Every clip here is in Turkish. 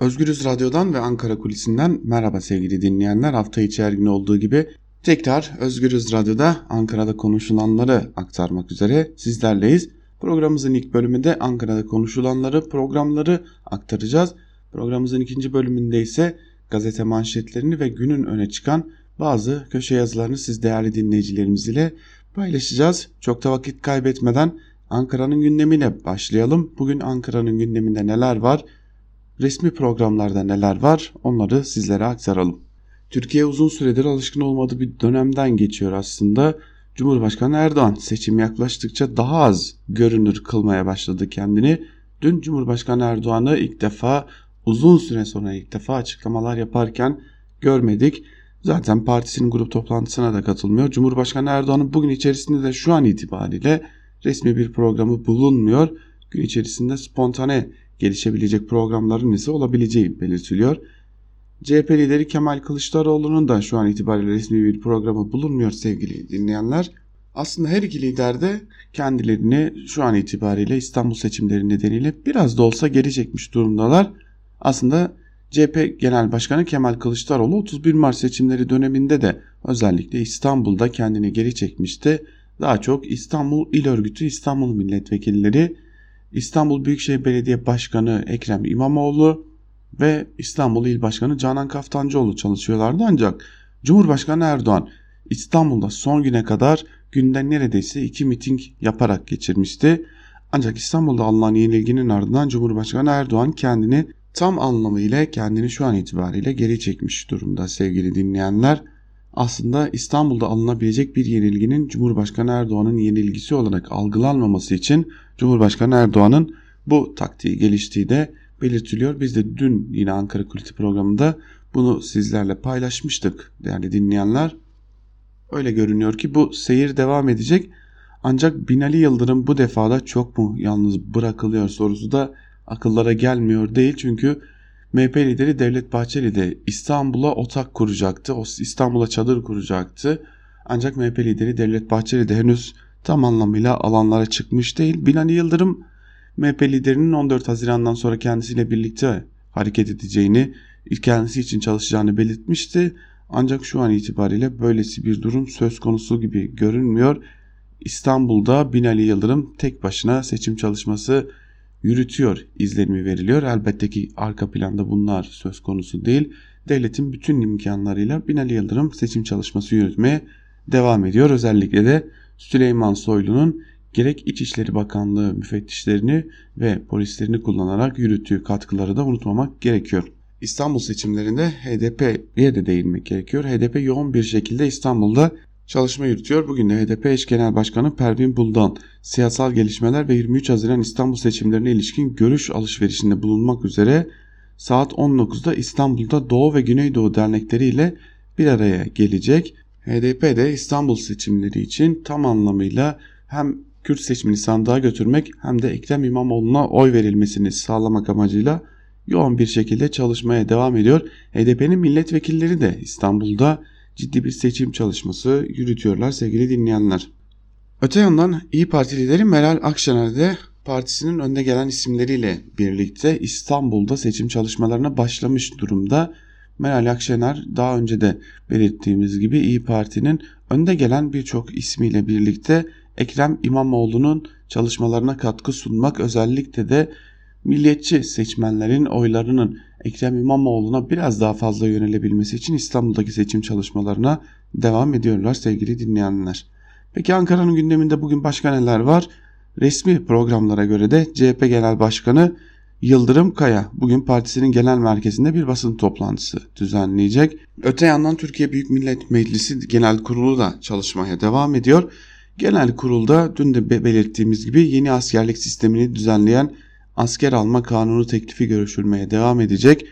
Özgürüz Radyo'dan ve Ankara Kulisi'nden merhaba sevgili dinleyenler. Hafta içi her gün olduğu gibi tekrar Özgürüz Radyo'da Ankara'da konuşulanları aktarmak üzere sizlerleyiz. Programımızın ilk bölümünde Ankara'da konuşulanları, programları aktaracağız. Programımızın ikinci bölümünde ise gazete manşetlerini ve günün öne çıkan bazı köşe yazılarını siz değerli dinleyicilerimiz ile paylaşacağız. Çok da vakit kaybetmeden Ankara'nın gündemiyle başlayalım. Bugün Ankara'nın gündeminde neler var? Resmi programlarda neler var onları sizlere aktaralım. Türkiye uzun süredir alışkın olmadığı bir dönemden geçiyor aslında. Cumhurbaşkanı Erdoğan seçim yaklaştıkça daha az görünür kılmaya başladı kendini. Dün Cumhurbaşkanı Erdoğan'ı ilk defa uzun süre sonra ilk defa açıklamalar yaparken görmedik. Zaten partisinin grup toplantısına da katılmıyor. Cumhurbaşkanı Erdoğan'ın bugün içerisinde de şu an itibariyle resmi bir programı bulunmuyor. Gün içerisinde spontane gelişebilecek programların ise olabileceği belirtiliyor. CHP lideri Kemal Kılıçdaroğlu'nun da şu an itibariyle resmi bir programı bulunmuyor sevgili dinleyenler. Aslında her iki lider de kendilerini şu an itibariyle İstanbul seçimleri nedeniyle biraz da olsa geri çekmiş durumdalar. Aslında CHP Genel Başkanı Kemal Kılıçdaroğlu 31 Mart seçimleri döneminde de özellikle İstanbul'da kendini geri çekmişti. Daha çok İstanbul İl Örgütü İstanbul Milletvekilleri İstanbul Büyükşehir Belediye Başkanı Ekrem İmamoğlu ve İstanbul İl Başkanı Canan Kaftancıoğlu çalışıyorlardı ancak Cumhurbaşkanı Erdoğan İstanbul'da son güne kadar günden neredeyse iki miting yaparak geçirmişti. Ancak İstanbul'da alınan yenilginin ardından Cumhurbaşkanı Erdoğan kendini tam anlamıyla kendini şu an itibariyle geri çekmiş durumda sevgili dinleyenler aslında İstanbul'da alınabilecek bir yenilginin Cumhurbaşkanı Erdoğan'ın yenilgisi olarak algılanmaması için Cumhurbaşkanı Erdoğan'ın bu taktiği geliştiği de belirtiliyor. Biz de dün yine Ankara Kuliti programında bunu sizlerle paylaşmıştık değerli dinleyenler. Öyle görünüyor ki bu seyir devam edecek. Ancak Binali Yıldırım bu defada çok mu yalnız bırakılıyor sorusu da akıllara gelmiyor değil. Çünkü MHP lideri Devlet Bahçeli de İstanbul'a otak kuracaktı. O İstanbul'a çadır kuracaktı. Ancak MHP lideri Devlet Bahçeli de henüz tam anlamıyla alanlara çıkmış değil. Binali Yıldırım MHP liderinin 14 Haziran'dan sonra kendisiyle birlikte hareket edeceğini, kendisi için çalışacağını belirtmişti. Ancak şu an itibariyle böylesi bir durum söz konusu gibi görünmüyor. İstanbul'da Binali Yıldırım tek başına seçim çalışması yürütüyor izlenimi veriliyor. Elbette ki arka planda bunlar söz konusu değil. Devletin bütün imkanlarıyla Binali Yıldırım seçim çalışması yürütmeye devam ediyor. Özellikle de Süleyman Soylu'nun gerek İçişleri Bakanlığı müfettişlerini ve polislerini kullanarak yürüttüğü katkıları da unutmamak gerekiyor. İstanbul seçimlerinde HDP'ye de değinmek gerekiyor. HDP yoğun bir şekilde İstanbul'da çalışma yürütüyor. Bugün de HDP eş genel başkanı Pervin Buldan siyasal gelişmeler ve 23 Haziran İstanbul seçimlerine ilişkin görüş alışverişinde bulunmak üzere saat 19'da İstanbul'da Doğu ve Güneydoğu dernekleri ile bir araya gelecek. HDP de İstanbul seçimleri için tam anlamıyla hem Kürt seçimini sandığa götürmek hem de Ekrem İmamoğlu'na oy verilmesini sağlamak amacıyla yoğun bir şekilde çalışmaya devam ediyor. HDP'nin milletvekilleri de İstanbul'da ciddi bir seçim çalışması yürütüyorlar sevgili dinleyenler. Öte yandan İyi Parti lideri Meral Akşener de partisinin önde gelen isimleriyle birlikte İstanbul'da seçim çalışmalarına başlamış durumda. Meral Akşener daha önce de belirttiğimiz gibi İyi Parti'nin önde gelen birçok ismiyle birlikte Ekrem İmamoğlu'nun çalışmalarına katkı sunmak özellikle de milliyetçi seçmenlerin oylarının Ekrem İmamoğlu'na biraz daha fazla yönelebilmesi için İstanbul'daki seçim çalışmalarına devam ediyorlar sevgili dinleyenler. Peki Ankara'nın gündeminde bugün başka neler var? Resmi programlara göre de CHP Genel Başkanı Yıldırım Kaya bugün partisinin genel merkezinde bir basın toplantısı düzenleyecek. Öte yandan Türkiye Büyük Millet Meclisi Genel Kurulu da çalışmaya devam ediyor. Genel kurulda dün de belirttiğimiz gibi yeni askerlik sistemini düzenleyen asker alma kanunu teklifi görüşülmeye devam edecek.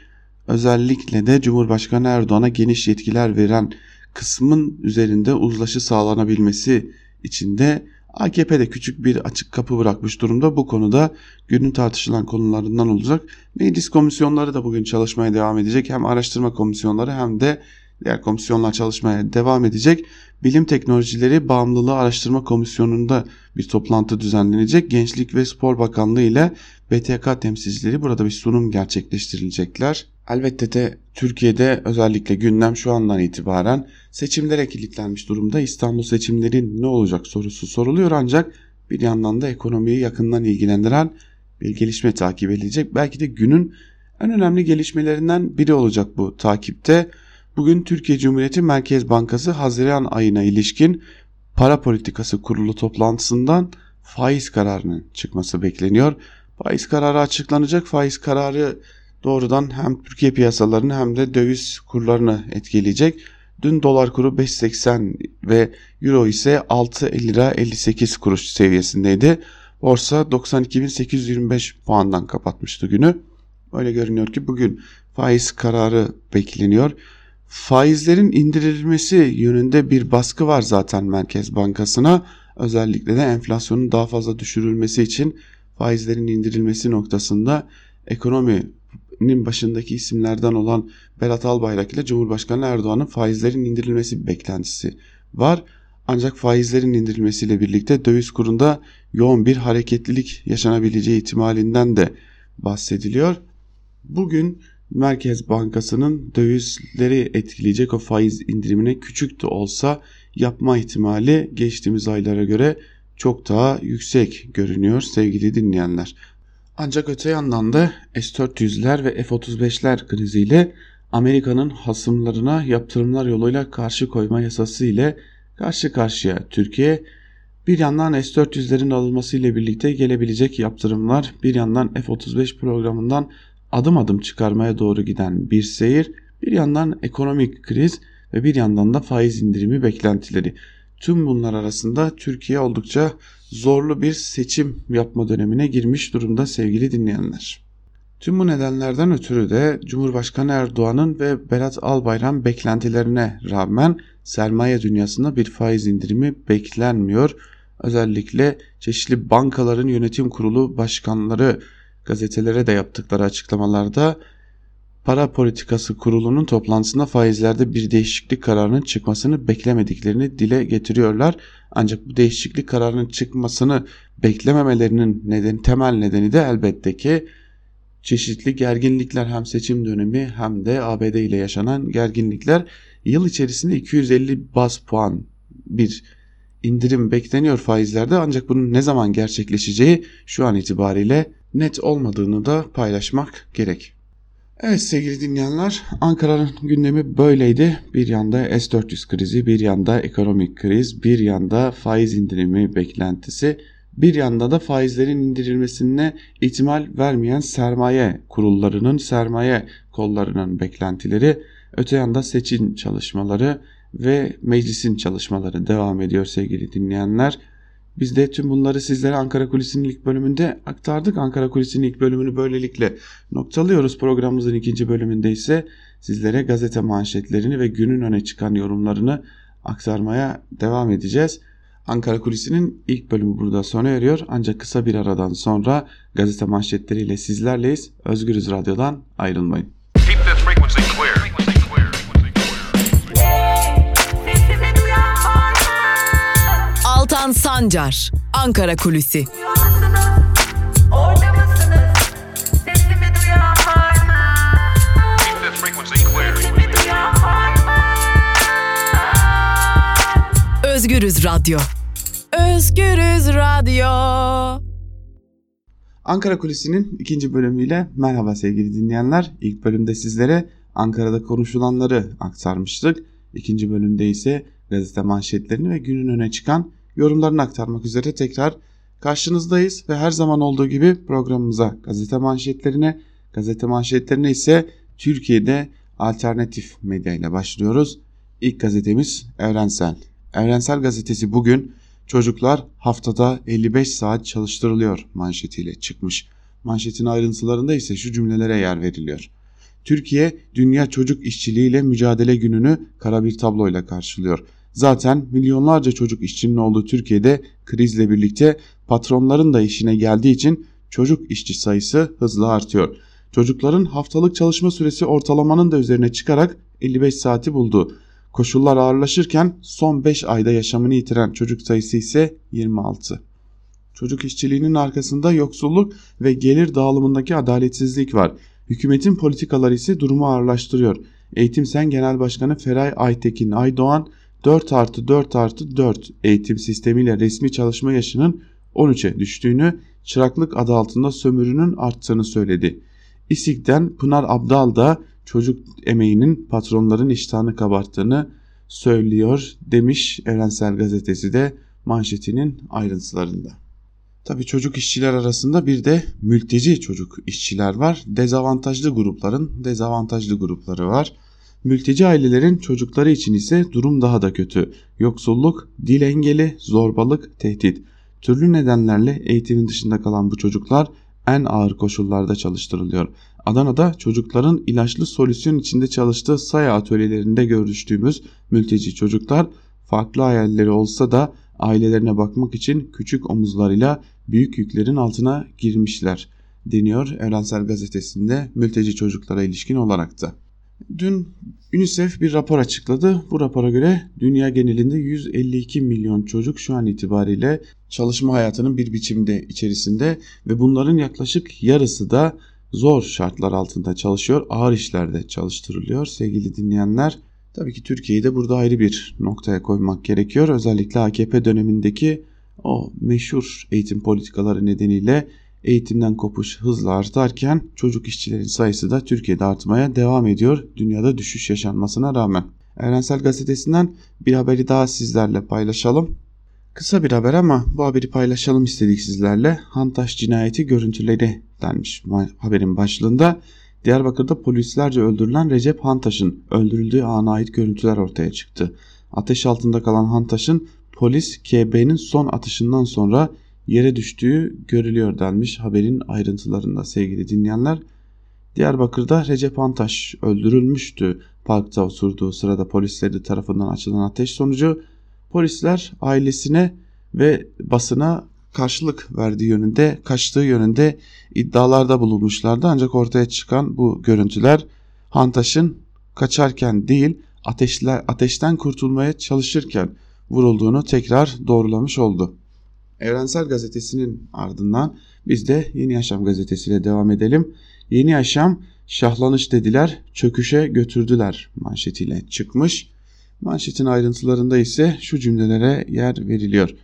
Özellikle de Cumhurbaşkanı Erdoğan'a geniş yetkiler veren kısmın üzerinde uzlaşı sağlanabilmesi için de AKP'de küçük bir açık kapı bırakmış durumda. Bu konuda günün tartışılan konularından olacak. Meclis komisyonları da bugün çalışmaya devam edecek. Hem araştırma komisyonları hem de Diğer komisyonlar çalışmaya devam edecek. Bilim Teknolojileri Bağımlılığı Araştırma Komisyonu'nda bir toplantı düzenlenecek. Gençlik ve Spor Bakanlığı ile BTK temsilcileri burada bir sunum gerçekleştirilecekler. Elbette de Türkiye'de özellikle gündem şu andan itibaren seçimlere kilitlenmiş durumda. İstanbul seçimleri ne olacak sorusu soruluyor ancak bir yandan da ekonomiyi yakından ilgilendiren bir gelişme takip edilecek. Belki de günün en önemli gelişmelerinden biri olacak bu takipte. Bugün Türkiye Cumhuriyeti Merkez Bankası Haziran ayına ilişkin para politikası kurulu toplantısından faiz kararının çıkması bekleniyor. Faiz kararı açıklanacak. Faiz kararı doğrudan hem Türkiye piyasalarını hem de döviz kurlarını etkileyecek. Dün dolar kuru 5.80 ve euro ise 6 lira 58 kuruş seviyesindeydi. Borsa 92.825 puandan kapatmıştı günü. Öyle görünüyor ki bugün faiz kararı bekleniyor. Faizlerin indirilmesi yönünde bir baskı var zaten Merkez Bankası'na. Özellikle de enflasyonun daha fazla düşürülmesi için faizlerin indirilmesi noktasında ekonominin başındaki isimlerden olan Berat Albayrak ile Cumhurbaşkanı Erdoğan'ın faizlerin indirilmesi beklentisi var. Ancak faizlerin indirilmesiyle birlikte döviz kurunda yoğun bir hareketlilik yaşanabileceği ihtimalinden de bahsediliyor. Bugün Merkez Bankası'nın dövizleri etkileyecek o faiz indirimine küçük de olsa yapma ihtimali geçtiğimiz aylara göre çok daha yüksek görünüyor sevgili dinleyenler. Ancak öte yandan da S-400'ler ve F-35'ler kriziyle Amerika'nın hasımlarına yaptırımlar yoluyla karşı koyma yasası ile karşı karşıya Türkiye bir yandan S-400'lerin alınması ile birlikte gelebilecek yaptırımlar bir yandan F-35 programından adım adım çıkarmaya doğru giden bir seyir, bir yandan ekonomik kriz ve bir yandan da faiz indirimi beklentileri. Tüm bunlar arasında Türkiye oldukça zorlu bir seçim yapma dönemine girmiş durumda sevgili dinleyenler. Tüm bu nedenlerden ötürü de Cumhurbaşkanı Erdoğan'ın ve Berat Albayrak beklentilerine rağmen sermaye dünyasında bir faiz indirimi beklenmiyor. Özellikle çeşitli bankaların yönetim kurulu başkanları gazetelere de yaptıkları açıklamalarda para politikası kurulunun toplantısında faizlerde bir değişiklik kararının çıkmasını beklemediklerini dile getiriyorlar. Ancak bu değişiklik kararının çıkmasını beklememelerinin neden, temel nedeni de elbette ki çeşitli gerginlikler hem seçim dönemi hem de ABD ile yaşanan gerginlikler yıl içerisinde 250 bas puan bir indirim bekleniyor faizlerde ancak bunun ne zaman gerçekleşeceği şu an itibariyle net olmadığını da paylaşmak gerek. Evet sevgili dinleyenler Ankara'nın gündemi böyleydi. Bir yanda S-400 krizi, bir yanda ekonomik kriz, bir yanda faiz indirimi beklentisi, bir yanda da faizlerin indirilmesine ihtimal vermeyen sermaye kurullarının, sermaye kollarının beklentileri, öte yanda seçim çalışmaları ve meclisin çalışmaları devam ediyor sevgili dinleyenler. Biz de tüm bunları sizlere Ankara Kulisi'nin ilk bölümünde aktardık. Ankara Kulisi'nin ilk bölümünü böylelikle noktalıyoruz. Programımızın ikinci bölümünde ise sizlere gazete manşetlerini ve günün öne çıkan yorumlarını aktarmaya devam edeceğiz. Ankara Kulisi'nin ilk bölümü burada sona eriyor. Ancak kısa bir aradan sonra gazete manşetleriyle sizlerleyiz. Özgürüz Radyo'dan ayrılmayın. Altan Sancar, Ankara Kulüsi. Özgürüz Radyo. Özgürüz Radyo. Ankara Kulisi'nin ikinci bölümüyle merhaba sevgili dinleyenler. İlk bölümde sizlere Ankara'da konuşulanları aktarmıştık. İkinci bölümde ise gazete manşetlerini ve günün öne çıkan yorumlarını aktarmak üzere tekrar karşınızdayız ve her zaman olduğu gibi programımıza gazete manşetlerine, gazete manşetlerine ise Türkiye'de alternatif medya ile başlıyoruz. İlk gazetemiz Evrensel. Evrensel gazetesi bugün çocuklar haftada 55 saat çalıştırılıyor manşetiyle çıkmış. Manşetin ayrıntılarında ise şu cümlelere yer veriliyor. Türkiye Dünya Çocuk İşçiliğiyle Mücadele Günü'nü kara bir tabloyla karşılıyor. Zaten milyonlarca çocuk işçinin olduğu Türkiye'de krizle birlikte patronların da işine geldiği için çocuk işçi sayısı hızla artıyor. Çocukların haftalık çalışma süresi ortalamanın da üzerine çıkarak 55 saati buldu. Koşullar ağırlaşırken son 5 ayda yaşamını yitiren çocuk sayısı ise 26. Çocuk işçiliğinin arkasında yoksulluk ve gelir dağılımındaki adaletsizlik var. Hükümetin politikaları ise durumu ağırlaştırıyor. Eğitim Sen Genel Başkanı Feray Aytekin Aydoğan 4 artı 4 artı 4 eğitim sistemiyle resmi çalışma yaşının 13'e düştüğünü, çıraklık adı altında sömürünün arttığını söyledi. İSİK'ten Pınar Abdal da çocuk emeğinin patronların iştahını kabarttığını söylüyor demiş Evrensel Gazetesi de manşetinin ayrıntılarında. Tabii çocuk işçiler arasında bir de mülteci çocuk işçiler var. Dezavantajlı grupların dezavantajlı grupları var. Mülteci ailelerin çocukları için ise durum daha da kötü. Yoksulluk, dil engeli, zorbalık, tehdit. Türlü nedenlerle eğitimin dışında kalan bu çocuklar en ağır koşullarda çalıştırılıyor. Adana'da çocukların ilaçlı solüsyon içinde çalıştığı saya atölyelerinde görüştüğümüz mülteci çocuklar farklı hayalleri olsa da ailelerine bakmak için küçük omuzlarıyla büyük yüklerin altına girmişler deniyor Evrensel Gazetesi'nde mülteci çocuklara ilişkin olarak da. Dün UNICEF bir rapor açıkladı. Bu rapora göre dünya genelinde 152 milyon çocuk şu an itibariyle çalışma hayatının bir biçimde içerisinde ve bunların yaklaşık yarısı da zor şartlar altında çalışıyor, ağır işlerde çalıştırılıyor sevgili dinleyenler. Tabii ki Türkiye'yi de burada ayrı bir noktaya koymak gerekiyor. Özellikle AKP dönemindeki o meşhur eğitim politikaları nedeniyle eğitimden kopuş hızla artarken çocuk işçilerin sayısı da Türkiye'de artmaya devam ediyor dünyada düşüş yaşanmasına rağmen. Evrensel Gazetesi'nden bir haberi daha sizlerle paylaşalım. Kısa bir haber ama bu haberi paylaşalım istedik sizlerle. Hantaş cinayeti görüntüleri denmiş haberin başlığında. Diyarbakır'da polislerce öldürülen Recep Hantaş'ın öldürüldüğü ana ait görüntüler ortaya çıktı. Ateş altında kalan Hantaş'ın polis KB'nin son atışından sonra yere düştüğü görülüyor denmiş haberin ayrıntılarında sevgili dinleyenler. Diyarbakır'da Recep Antaş öldürülmüştü. Parkta oturduğu sırada polisleri tarafından açılan ateş sonucu polisler ailesine ve basına karşılık verdiği yönünde, kaçtığı yönünde iddialarda bulunmuşlardı. Ancak ortaya çıkan bu görüntüler Hantaş'ın kaçarken değil ateşler, ateşten kurtulmaya çalışırken vurulduğunu tekrar doğrulamış oldu. Evrensel Gazetesi'nin ardından biz de Yeni Yaşam gazetesiyle devam edelim. Yeni Yaşam şahlanış dediler, çöküşe götürdüler manşetiyle çıkmış. Manşetin ayrıntılarında ise şu cümlelere yer veriliyor.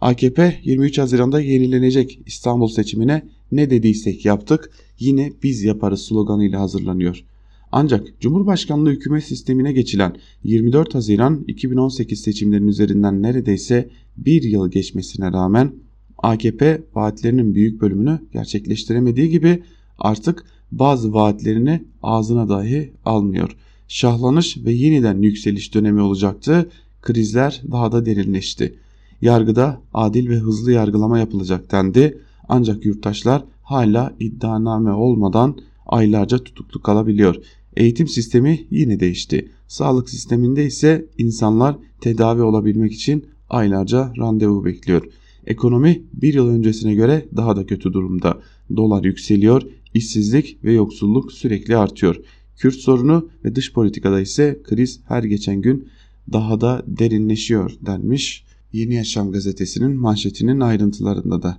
AKP 23 Haziran'da yenilenecek İstanbul seçimine ne dediysek yaptık yine biz yaparız sloganıyla hazırlanıyor. Ancak Cumhurbaşkanlığı hükümet sistemine geçilen 24 Haziran 2018 seçimlerinin üzerinden neredeyse bir yıl geçmesine rağmen AKP vaatlerinin büyük bölümünü gerçekleştiremediği gibi artık bazı vaatlerini ağzına dahi almıyor. Şahlanış ve yeniden yükseliş dönemi olacaktı. Krizler daha da derinleşti. Yargıda adil ve hızlı yargılama yapılacak dendi. Ancak yurttaşlar hala iddianame olmadan aylarca tutuklu kalabiliyor. Eğitim sistemi yine değişti. Sağlık sisteminde ise insanlar tedavi olabilmek için aylarca randevu bekliyor. Ekonomi bir yıl öncesine göre daha da kötü durumda. Dolar yükseliyor, işsizlik ve yoksulluk sürekli artıyor. Kürt sorunu ve dış politikada ise kriz her geçen gün daha da derinleşiyor denmiş. Yeni Yaşam gazetesinin manşetinin ayrıntılarında da.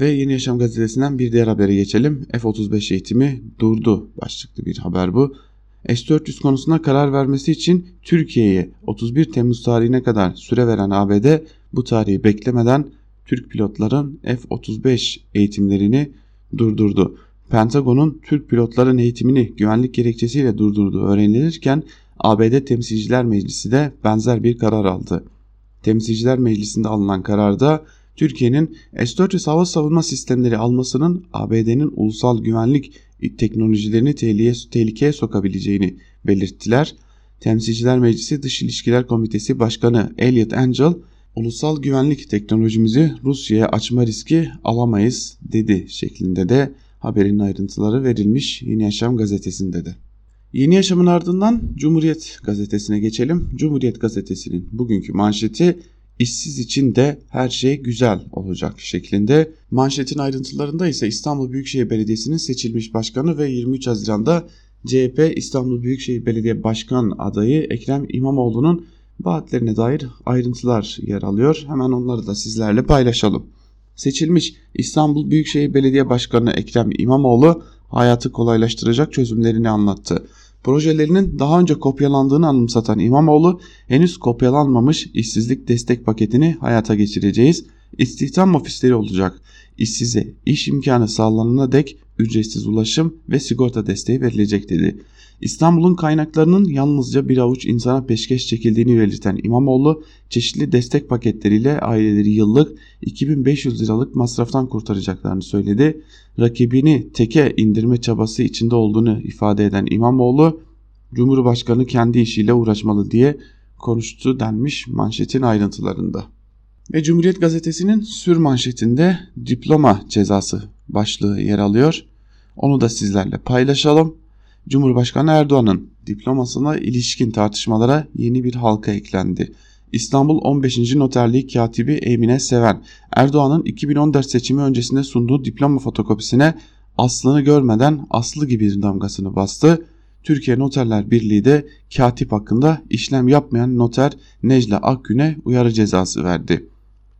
Ve Yeni Yaşam gazetesinden bir diğer habere geçelim. F-35 eğitimi durdu başlıklı bir haber bu. S-400 konusuna karar vermesi için Türkiye'ye 31 Temmuz tarihine kadar süre veren ABD bu tarihi beklemeden Türk pilotların F-35 eğitimlerini durdurdu. Pentagon'un Türk pilotların eğitimini güvenlik gerekçesiyle durdurduğu öğrenilirken ABD Temsilciler Meclisi de benzer bir karar aldı. Temsilciler Meclisi'nde alınan kararda Türkiye'nin S-400 hava savunma sistemleri almasının ABD'nin ulusal güvenlik teknolojilerini tehlikeye sokabileceğini belirttiler. Temsilciler Meclisi Dış İlişkiler Komitesi Başkanı Elliot Angel, ulusal güvenlik teknolojimizi Rusya'ya açma riski alamayız dedi şeklinde de haberin ayrıntıları verilmiş Yeni Yaşam gazetesinde de. Yeni Yaşam'ın ardından Cumhuriyet gazetesine geçelim. Cumhuriyet gazetesinin bugünkü manşeti işsiz için de her şey güzel olacak şeklinde. Manşetin ayrıntılarında ise İstanbul Büyükşehir Belediyesi'nin seçilmiş başkanı ve 23 Haziran'da CHP İstanbul Büyükşehir Belediye Başkan adayı Ekrem İmamoğlu'nun vaatlerine dair ayrıntılar yer alıyor. Hemen onları da sizlerle paylaşalım. Seçilmiş İstanbul Büyükşehir Belediye Başkanı Ekrem İmamoğlu hayatı kolaylaştıracak çözümlerini anlattı. Projelerinin daha önce kopyalandığını anımsatan İmamoğlu henüz kopyalanmamış işsizlik destek paketini hayata geçireceğiz. İstihdam ofisleri olacak. İşsize iş imkanı sağlanana dek ücretsiz ulaşım ve sigorta desteği verilecek dedi. İstanbul'un kaynaklarının yalnızca bir avuç insana peşkeş çekildiğini belirten İmamoğlu çeşitli destek paketleriyle aileleri yıllık 2500 liralık masraftan kurtaracaklarını söyledi. Rakibini teke indirme çabası içinde olduğunu ifade eden İmamoğlu Cumhurbaşkanı kendi işiyle uğraşmalı diye konuştu denmiş manşetin ayrıntılarında. Ve Cumhuriyet Gazetesi'nin sür manşetinde diploma cezası başlığı yer alıyor. Onu da sizlerle paylaşalım. Cumhurbaşkanı Erdoğan'ın diplomasına ilişkin tartışmalara yeni bir halka eklendi. İstanbul 15. Noterliği katibi Emine Seven, Erdoğan'ın 2014 seçimi öncesinde sunduğu diploma fotokopisine aslını görmeden aslı gibi damgasını bastı. Türkiye Noterler Birliği de katip hakkında işlem yapmayan noter Necla Akgün'e uyarı cezası verdi.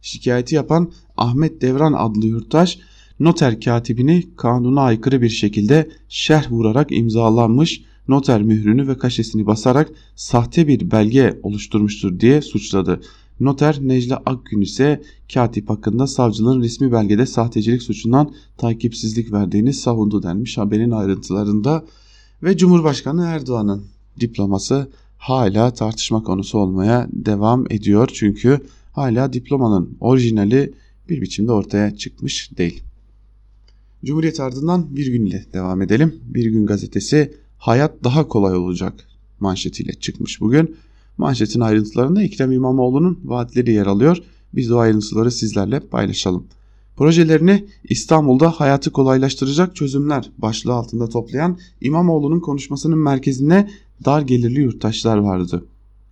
Şikayeti yapan Ahmet Devran adlı yurttaş noter katibini kanuna aykırı bir şekilde şerh vurarak imzalanmış noter mührünü ve kaşesini basarak sahte bir belge oluşturmuştur diye suçladı. Noter Necla Akgün ise katip hakkında savcılığın resmi belgede sahtecilik suçundan takipsizlik verdiğini savundu denmiş haberin ayrıntılarında ve Cumhurbaşkanı Erdoğan'ın diploması hala tartışma konusu olmaya devam ediyor çünkü hala diplomanın orijinali bir biçimde ortaya çıkmış değil. Cumhuriyet ardından bir gün ile devam edelim. Bir gün gazetesi hayat daha kolay olacak manşetiyle çıkmış bugün. Manşetin ayrıntılarında Ekrem İmamoğlu'nun vaatleri yer alıyor. Biz de o ayrıntıları sizlerle paylaşalım. Projelerini İstanbul'da hayatı kolaylaştıracak çözümler başlığı altında toplayan İmamoğlu'nun konuşmasının merkezinde dar gelirli yurttaşlar vardı.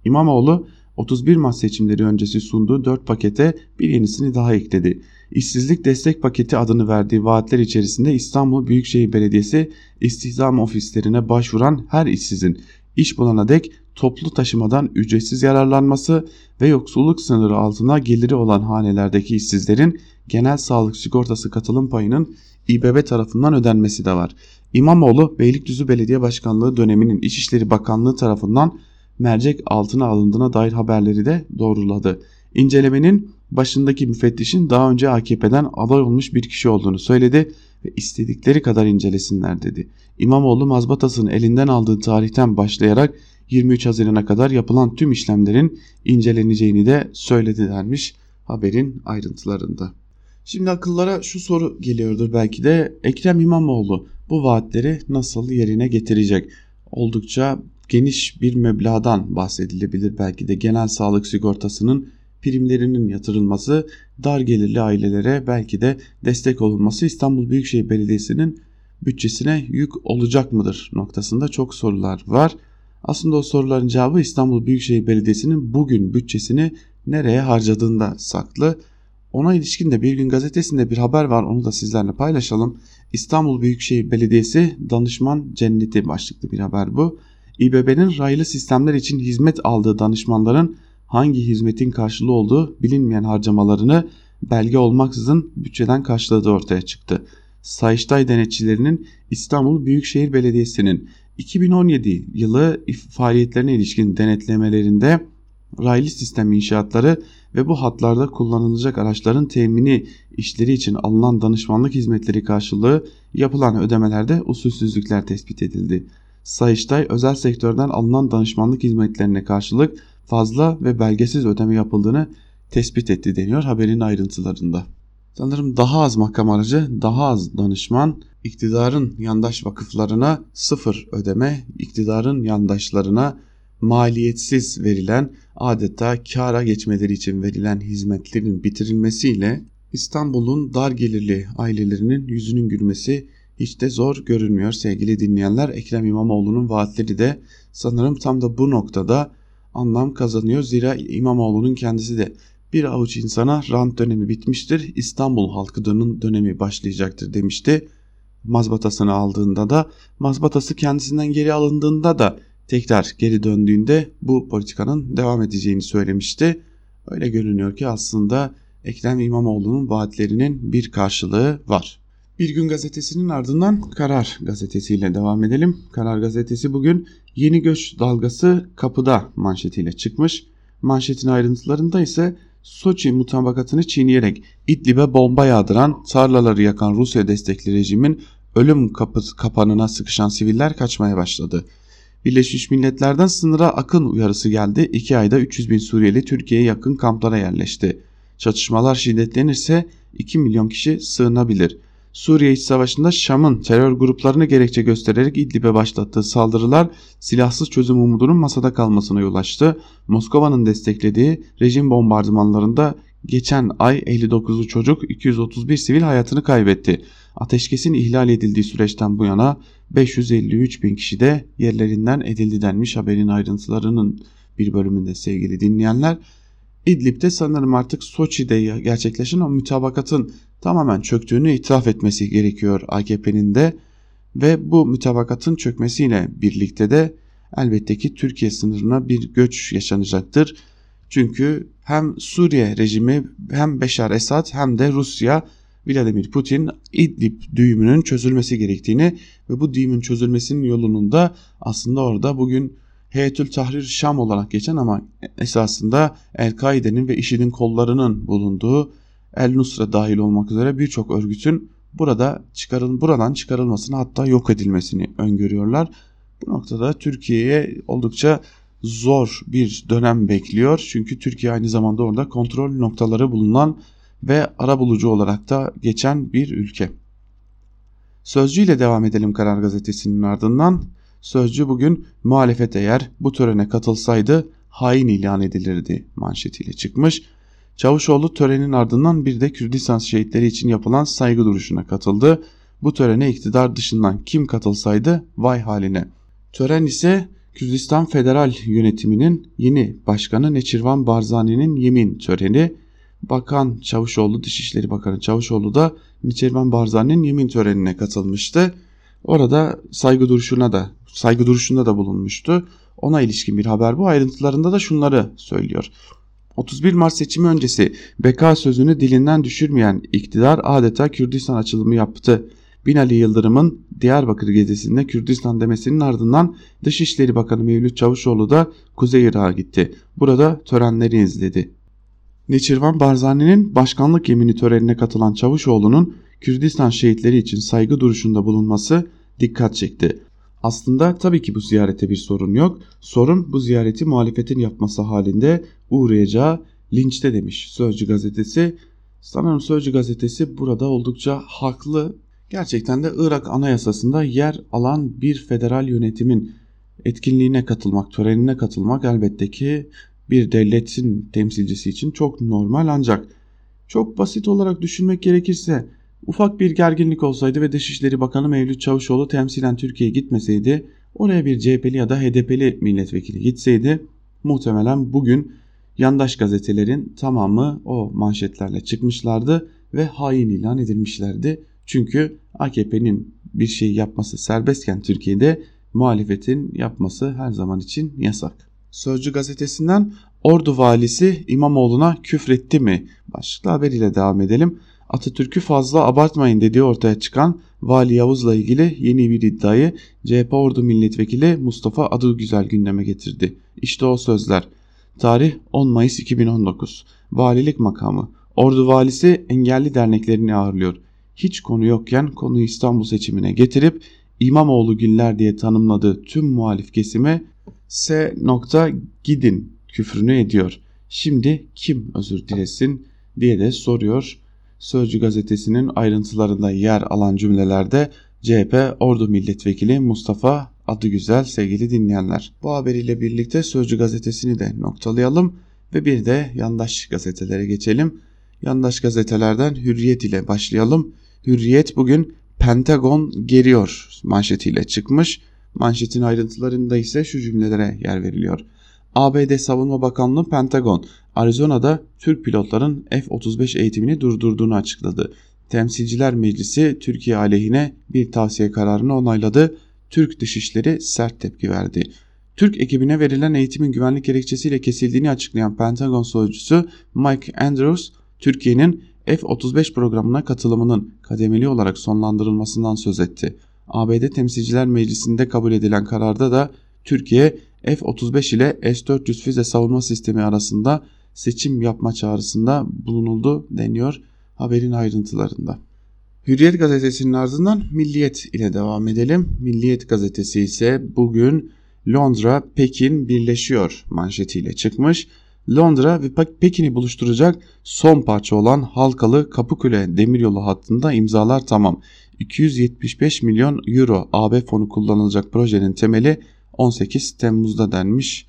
İmamoğlu 31 Mart seçimleri öncesi sunduğu 4 pakete bir yenisini daha ekledi. İşsizlik destek paketi adını verdiği vaatler içerisinde İstanbul Büyükşehir Belediyesi istihdam ofislerine başvuran her işsizin iş bulana dek toplu taşımadan ücretsiz yararlanması ve yoksulluk sınırı altına geliri olan hanelerdeki işsizlerin genel sağlık sigortası katılım payının İBB tarafından ödenmesi de var. İmamoğlu Beylikdüzü Belediye Başkanlığı döneminin İçişleri Bakanlığı tarafından mercek altına alındığına dair haberleri de doğruladı. İncelemenin başındaki müfettişin daha önce AKP'den aday olmuş bir kişi olduğunu söyledi ve istedikleri kadar incelesinler dedi. İmamoğlu mazbatasını elinden aldığı tarihten başlayarak 23 Haziran'a kadar yapılan tüm işlemlerin inceleneceğini de söyledi denmiş haberin ayrıntılarında. Şimdi akıllara şu soru geliyordur belki de Ekrem İmamoğlu bu vaatleri nasıl yerine getirecek? Oldukça geniş bir meblağdan bahsedilebilir belki de genel sağlık sigortasının primlerinin yatırılması, dar gelirli ailelere belki de destek olunması İstanbul Büyükşehir Belediyesi'nin bütçesine yük olacak mıdır noktasında çok sorular var. Aslında o soruların cevabı İstanbul Büyükşehir Belediyesi'nin bugün bütçesini nereye harcadığında saklı. Ona ilişkin de bir gün gazetesinde bir haber var onu da sizlerle paylaşalım. İstanbul Büyükşehir Belediyesi danışman cenneti başlıklı bir haber bu. İBB'nin raylı sistemler için hizmet aldığı danışmanların hangi hizmetin karşılığı olduğu bilinmeyen harcamalarını belge olmaksızın bütçeden karşıladığı ortaya çıktı. Sayıştay denetçilerinin İstanbul Büyükşehir Belediyesi'nin 2017 yılı faaliyetlerine ilişkin denetlemelerinde raylı sistem inşaatları ve bu hatlarda kullanılacak araçların temini işleri için alınan danışmanlık hizmetleri karşılığı yapılan ödemelerde usulsüzlükler tespit edildi. Sayıştay özel sektörden alınan danışmanlık hizmetlerine karşılık fazla ve belgesiz ödeme yapıldığını tespit etti deniyor haberin ayrıntılarında. Sanırım daha az makam aracı, daha az danışman, iktidarın yandaş vakıflarına sıfır ödeme, iktidarın yandaşlarına maliyetsiz verilen adeta kara geçmeleri için verilen hizmetlerin bitirilmesiyle İstanbul'un dar gelirli ailelerinin yüzünün gülmesi hiç de zor görünmüyor sevgili dinleyenler. Ekrem İmamoğlu'nun vaatleri de sanırım tam da bu noktada anlam kazanıyor. Zira İmamoğlu'nun kendisi de bir avuç insana rant dönemi bitmiştir. İstanbul halkı dönemi başlayacaktır demişti. mazbatasını aldığında da mazbatası kendisinden geri alındığında da tekrar geri döndüğünde bu politikanın devam edeceğini söylemişti. Öyle görünüyor ki aslında Ekrem İmamoğlu'nun vaatlerinin bir karşılığı var. Bir gün gazetesinin ardından Karar gazetesiyle devam edelim. Karar gazetesi bugün yeni göç dalgası kapıda manşetiyle çıkmış. Manşetin ayrıntılarında ise Soçi mutabakatını çiğneyerek İdlib'e bomba yağdıran, tarlaları yakan Rusya destekli rejimin ölüm kapı, kapanına sıkışan siviller kaçmaya başladı. Birleşmiş Milletler'den sınıra akın uyarısı geldi. İki ayda 300 bin Suriyeli Türkiye'ye yakın kamplara yerleşti. Çatışmalar şiddetlenirse 2 milyon kişi sığınabilir. Suriye İç Savaşı'nda Şam'ın terör gruplarını gerekçe göstererek İdlib'e başlattığı saldırılar silahsız çözüm umudunun masada kalmasına yol açtı. Moskova'nın desteklediği rejim bombardımanlarında geçen ay 59'u çocuk 231 sivil hayatını kaybetti. Ateşkesin ihlal edildiği süreçten bu yana 553 bin kişi de yerlerinden edildi denmiş haberin ayrıntılarının bir bölümünde sevgili dinleyenler. İdlib'de sanırım artık Soçi'de gerçekleşen o mütabakatın tamamen çöktüğünü itiraf etmesi gerekiyor AKP'nin de ve bu mütabakatın çökmesiyle birlikte de elbette ki Türkiye sınırına bir göç yaşanacaktır. Çünkü hem Suriye rejimi hem Beşar Esad hem de Rusya Vladimir Putin İdlib düğümünün çözülmesi gerektiğini ve bu düğümün çözülmesinin yolunun da aslında orada bugün Heyetül Tahrir Şam olarak geçen ama esasında El-Kaide'nin ve IŞİD'in kollarının bulunduğu El Nusra dahil olmak üzere birçok örgütün burada çıkarıl buradan çıkarılmasını hatta yok edilmesini öngörüyorlar. Bu noktada Türkiye'ye oldukça zor bir dönem bekliyor. Çünkü Türkiye aynı zamanda orada kontrol noktaları bulunan ve arabulucu olarak da geçen bir ülke. Sözcü ile devam edelim Karar Gazetesi'nin ardından. Sözcü bugün muhalefet eğer bu törene katılsaydı hain ilan edilirdi manşetiyle çıkmış. Çavuşoğlu törenin ardından bir de Kürdistan şehitleri için yapılan saygı duruşuna katıldı. Bu törene iktidar dışından kim katılsaydı vay haline. Tören ise Kürdistan Federal Yönetimi'nin yeni başkanı Neçirvan Barzani'nin yemin töreni. Bakan Çavuşoğlu, Dışişleri Bakanı Çavuşoğlu da Neçirvan Barzani'nin yemin törenine katılmıştı. Orada saygı duruşuna da saygı duruşunda da bulunmuştu. Ona ilişkin bir haber bu. Ayrıntılarında da şunları söylüyor. 31 Mart seçimi öncesi beka sözünü dilinden düşürmeyen iktidar adeta Kürdistan açılımı yaptı. Binali Yıldırım'ın Diyarbakır gezisinde Kürdistan demesinin ardından Dışişleri Bakanı Mevlüt Çavuşoğlu da Kuzey Irak'a gitti. Burada törenleri izledi. Neçirvan Barzani'nin başkanlık yemini törenine katılan Çavuşoğlu'nun Kürdistan şehitleri için saygı duruşunda bulunması dikkat çekti. Aslında tabii ki bu ziyarete bir sorun yok. Sorun bu ziyareti muhalefetin yapması halinde uğrayacağı linçte demiş Sözcü gazetesi. Sanırım Sözcü gazetesi burada oldukça haklı. Gerçekten de Irak anayasasında yer alan bir federal yönetimin etkinliğine katılmak, törenine katılmak elbette ki bir devletin temsilcisi için çok normal ancak çok basit olarak düşünmek gerekirse ufak bir gerginlik olsaydı ve Dışişleri Bakanı Mevlüt Çavuşoğlu temsilen Türkiye'ye gitmeseydi oraya bir CHP'li ya da HDP'li milletvekili gitseydi muhtemelen bugün yandaş gazetelerin tamamı o manşetlerle çıkmışlardı ve hain ilan edilmişlerdi. Çünkü AKP'nin bir şey yapması serbestken Türkiye'de muhalefetin yapması her zaman için yasak. Sözcü gazetesinden Ordu valisi İmamoğlu'na küfretti mi? Başlıklı haberiyle devam edelim. Atatürk'ü fazla abartmayın dediği ortaya çıkan Vali Yavuz'la ilgili yeni bir iddiayı CHP Ordu Milletvekili Mustafa Adıgüzel gündeme getirdi. İşte o sözler. Tarih 10 Mayıs 2019. Valilik makamı. Ordu valisi engelli derneklerini ağırlıyor. Hiç konu yokken konuyu İstanbul seçimine getirip İmamoğlu Güller diye tanımladığı tüm muhalif kesime S. gidin küfrünü ediyor. Şimdi kim özür dilesin diye de soruyor. Sözcü gazetesinin ayrıntılarında yer alan cümlelerde CHP Ordu Milletvekili Mustafa adı güzel sevgili dinleyenler. Bu haberiyle birlikte Sözcü gazetesini de noktalayalım ve bir de yandaş gazetelere geçelim. Yandaş gazetelerden Hürriyet ile başlayalım. Hürriyet bugün Pentagon geriyor manşetiyle çıkmış. Manşetin ayrıntılarında ise şu cümlelere yer veriliyor. ABD Savunma Bakanlığı Pentagon, Arizona'da Türk pilotların F-35 eğitimini durdurduğunu açıkladı. Temsilciler Meclisi Türkiye aleyhine bir tavsiye kararını onayladı. Türk Dışişleri sert tepki verdi. Türk ekibine verilen eğitimin güvenlik gerekçesiyle kesildiğini açıklayan Pentagon sözcüsü Mike Andrews, Türkiye'nin F-35 programına katılımının kademeli olarak sonlandırılmasından söz etti. ABD Temsilciler Meclisi'nde kabul edilen kararda da Türkiye F-35 ile S-400 füze savunma sistemi arasında seçim yapma çağrısında bulunuldu deniyor haberin ayrıntılarında. Hürriyet gazetesinin ardından Milliyet ile devam edelim. Milliyet gazetesi ise bugün Londra, Pekin birleşiyor manşetiyle çıkmış. Londra ve Pekin'i buluşturacak son parça olan halkalı Kapıkule demiryolu hattında imzalar tamam. 275 milyon euro AB fonu kullanılacak projenin temeli 18 Temmuz'da denmiş.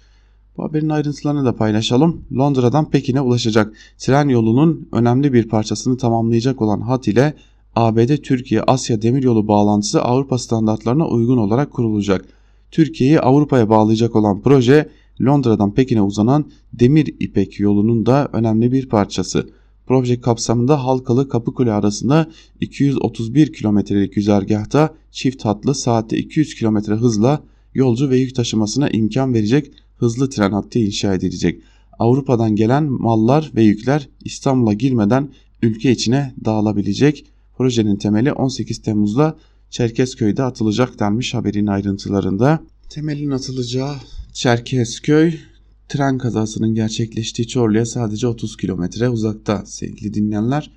Bu haberin ayrıntılarını da paylaşalım. Londra'dan Pekin'e ulaşacak tren yolunun önemli bir parçasını tamamlayacak olan hat ile ABD-Türkiye-Asya demiryolu bağlantısı Avrupa standartlarına uygun olarak kurulacak. Türkiye'yi Avrupa'ya bağlayacak olan proje Londra'dan Pekin'e uzanan demir ipek yolunun da önemli bir parçası. Proje kapsamında Halkalı Kapıkule arasında 231 kilometrelik güzergahta çift hatlı saatte 200 kilometre hızla yolcu ve yük taşımasına imkan verecek hızlı tren hattı inşa edilecek. Avrupa'dan gelen mallar ve yükler İstanbul'a girmeden ülke içine dağılabilecek. Projenin temeli 18 Temmuz'da Çerkezköy'de atılacak denmiş haberin ayrıntılarında. Temelin atılacağı Çerkezköy tren kazasının gerçekleştiği Çorlu'ya sadece 30 kilometre uzakta sevgili dinleyenler.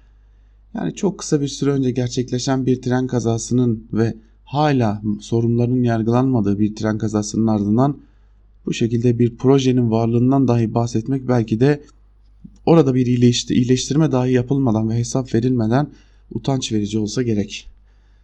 Yani çok kısa bir süre önce gerçekleşen bir tren kazasının ve hala sorunların yargılanmadığı bir tren kazasının ardından bu şekilde bir projenin varlığından dahi bahsetmek belki de orada bir iyileştirme dahi yapılmadan ve hesap verilmeden utanç verici olsa gerek.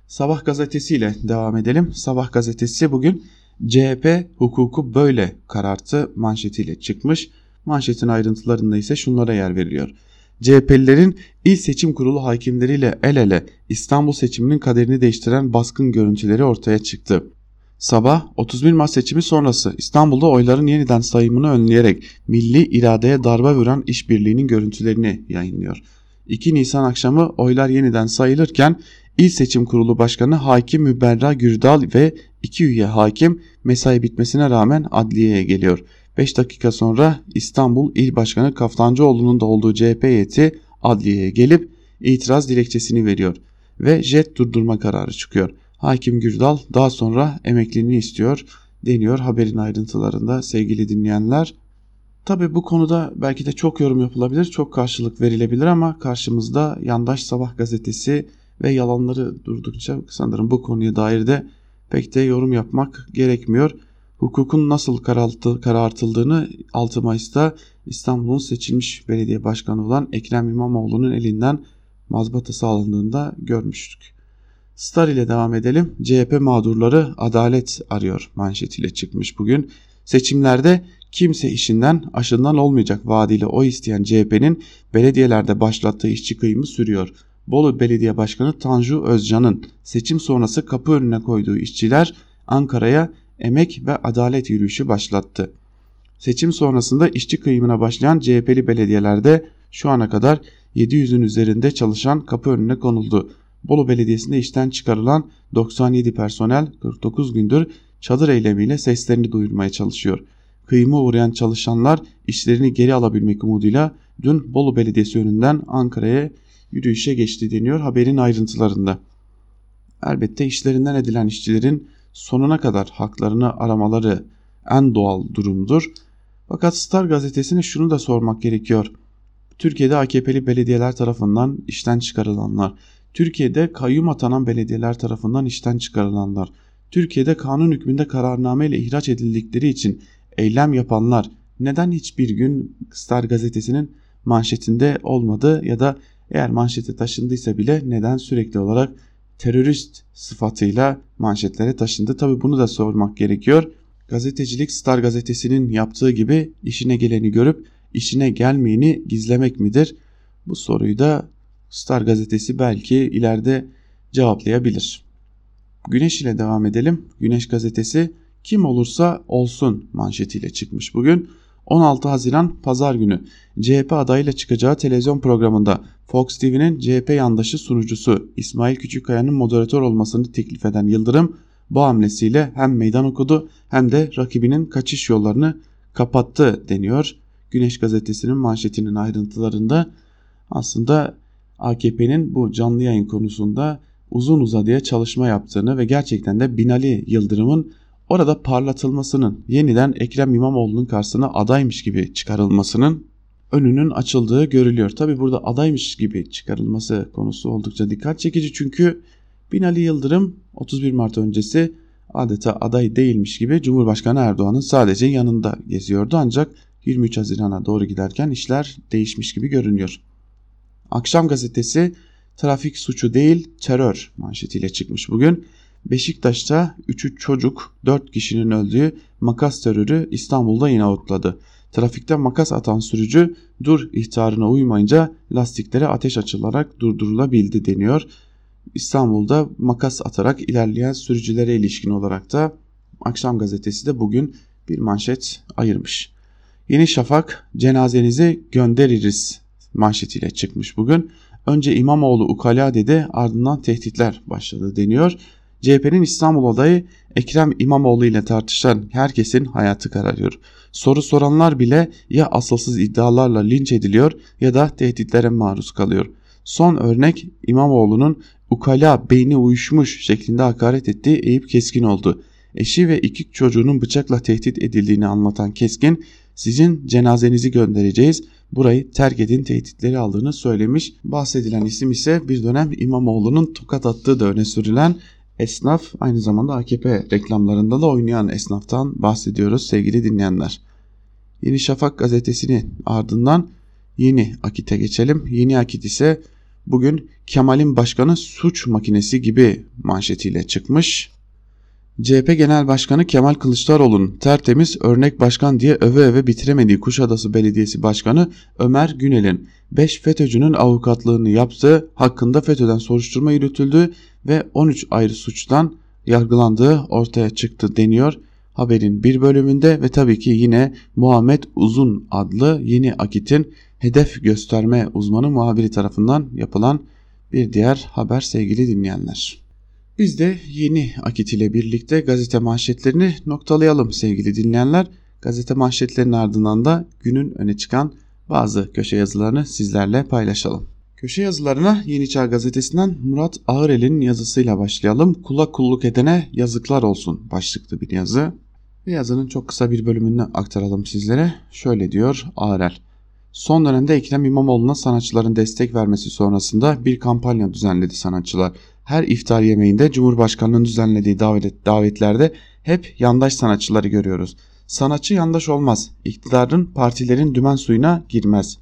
Sabah gazetesiyle devam edelim. Sabah gazetesi bugün CHP hukuku böyle karartı manşetiyle çıkmış. Manşetin ayrıntılarında ise şunlara yer veriliyor. CHP'lilerin il seçim kurulu hakimleriyle el ele İstanbul seçiminin kaderini değiştiren baskın görüntüleri ortaya çıktı. Sabah 31 Mart seçimi sonrası İstanbul'da oyların yeniden sayımını önleyerek milli iradeye darbe vuran işbirliğinin görüntülerini yayınlıyor. 2 Nisan akşamı oylar yeniden sayılırken İl Seçim Kurulu Başkanı Hakim Müberra Gürdal ve iki üye hakim mesai bitmesine rağmen adliyeye geliyor. 5 dakika sonra İstanbul İl Başkanı Kaftancıoğlu'nun da olduğu CHP heyeti adliyeye gelip itiraz dilekçesini veriyor ve jet durdurma kararı çıkıyor. Hakim Gürdal daha sonra emekliliğini istiyor deniyor haberin ayrıntılarında sevgili dinleyenler. Tabi bu konuda belki de çok yorum yapılabilir, çok karşılık verilebilir ama karşımızda Yandaş Sabah gazetesi ve yalanları durdukça sanırım bu konuya dair de pek de yorum yapmak gerekmiyor. Hukukun nasıl karartıldığını 6 Mayıs'ta İstanbul'un seçilmiş belediye başkanı olan Ekrem İmamoğlu'nun elinden mazbata sağlandığında görmüştük. Star ile devam edelim. CHP mağdurları adalet arıyor manşetiyle çıkmış bugün. Seçimlerde kimse işinden aşından olmayacak vaadiyle oy isteyen CHP'nin belediyelerde başlattığı işçi kıyımı sürüyor. Bolu Belediye Başkanı Tanju Özcan'ın seçim sonrası kapı önüne koyduğu işçiler Ankara'ya emek ve adalet yürüyüşü başlattı. Seçim sonrasında işçi kıyımına başlayan CHP'li belediyelerde şu ana kadar 700'ün üzerinde çalışan kapı önüne konuldu. Bolu Belediyesi'nde işten çıkarılan 97 personel 49 gündür çadır eylemiyle seslerini duyurmaya çalışıyor. Kıyıma uğrayan çalışanlar işlerini geri alabilmek umuduyla dün Bolu Belediyesi önünden Ankara'ya yürüyüşe geçti deniyor haberin ayrıntılarında. Elbette işlerinden edilen işçilerin sonuna kadar haklarını aramaları en doğal durumdur. Fakat Star gazetesine şunu da sormak gerekiyor. Türkiye'de AKP'li belediyeler tarafından işten çıkarılanlar, Türkiye'de kayyum atanan belediyeler tarafından işten çıkarılanlar, Türkiye'de kanun hükmünde kararname ile ihraç edildikleri için eylem yapanlar neden hiçbir gün Star gazetesinin manşetinde olmadı ya da eğer manşete taşındıysa bile neden sürekli olarak terörist sıfatıyla manşetlere taşındı? Tabi bunu da sormak gerekiyor. Gazetecilik Star gazetesinin yaptığı gibi işine geleni görüp işine gelmeyeni gizlemek midir? Bu soruyu da Star gazetesi belki ileride cevaplayabilir. Güneş ile devam edelim. Güneş gazetesi kim olursa olsun manşetiyle çıkmış bugün. 16 Haziran Pazar günü CHP adayıyla çıkacağı televizyon programında Fox TV'nin CHP yandaşı sunucusu İsmail Küçükkaya'nın moderatör olmasını teklif eden Yıldırım bu hamlesiyle hem meydan okudu hem de rakibinin kaçış yollarını kapattı deniyor. Güneş gazetesinin manşetinin ayrıntılarında aslında AKP'nin bu canlı yayın konusunda uzun uzadıya çalışma yaptığını ve gerçekten de Binali Yıldırım'ın orada parlatılmasının yeniden Ekrem İmamoğlu'nun karşısına adaymış gibi çıkarılmasının önünün açıldığı görülüyor. Tabi burada adaymış gibi çıkarılması konusu oldukça dikkat çekici çünkü Binali Yıldırım 31 Mart öncesi adeta aday değilmiş gibi Cumhurbaşkanı Erdoğan'ın sadece yanında geziyordu ancak 23 Haziran'a doğru giderken işler değişmiş gibi görünüyor. Akşam gazetesi trafik suçu değil terör manşetiyle çıkmış bugün. Beşiktaş'ta 3 çocuk 4 kişinin öldüğü makas terörü İstanbul'da yine otladı. Trafikte makas atan sürücü dur ihtarına uymayınca lastiklere ateş açılarak durdurulabildi deniyor. İstanbul'da makas atarak ilerleyen sürücülere ilişkin olarak da Akşam gazetesi de bugün bir manşet ayırmış. Yeni Şafak cenazenizi göndeririz manşetiyle çıkmış bugün. Önce İmamoğlu ukala dedi ardından tehditler başladı deniyor. CHP'nin İstanbul adayı Ekrem İmamoğlu ile tartışan herkesin hayatı kararıyor. Soru soranlar bile ya asılsız iddialarla linç ediliyor ya da tehditlere maruz kalıyor. Son örnek İmamoğlu'nun ukala beyni uyuşmuş şeklinde hakaret ettiği Eyüp Keskin oldu. Eşi ve iki çocuğunun bıçakla tehdit edildiğini anlatan Keskin sizin cenazenizi göndereceğiz burayı terk edin tehditleri aldığını söylemiş. Bahsedilen isim ise bir dönem İmamoğlu'nun tokat attığı da öne sürülen esnaf aynı zamanda AKP reklamlarında da oynayan esnaftan bahsediyoruz sevgili dinleyenler. Yeni Şafak gazetesini ardından Yeni Akit'e geçelim. Yeni Akit ise bugün Kemal'in başkanı suç makinesi gibi manşetiyle çıkmış. CHP Genel Başkanı Kemal Kılıçdaroğlu'nun tertemiz örnek başkan diye öve öve bitiremediği Kuşadası Belediyesi Başkanı Ömer Günel'in 5 FETÖ'cünün avukatlığını yaptığı hakkında FETÖ'den soruşturma yürütüldü ve 13 ayrı suçtan yargılandığı ortaya çıktı deniyor. Haberin bir bölümünde ve tabii ki yine Muhammed Uzun adlı yeni akitin hedef gösterme uzmanı muhabiri tarafından yapılan bir diğer haber sevgili dinleyenler. Biz de yeni akit ile birlikte gazete manşetlerini noktalayalım sevgili dinleyenler. Gazete manşetlerinin ardından da günün öne çıkan bazı köşe yazılarını sizlerle paylaşalım. Köşe yazılarına Yeni Çağ gazetesinden Murat Ağırel'in yazısıyla başlayalım. Kula kulluk edene yazıklar olsun başlıklı bir yazı. Ve yazının çok kısa bir bölümünü aktaralım sizlere. Şöyle diyor Ağırel. Son dönemde Ekrem İmamoğlu'na sanatçıların destek vermesi sonrasında bir kampanya düzenledi sanatçılar. Her iftar yemeğinde Cumhurbaşkanı'nın düzenlediği davet, davetlerde hep yandaş sanatçıları görüyoruz. Sanatçı yandaş olmaz. İktidarın partilerin dümen suyuna girmez.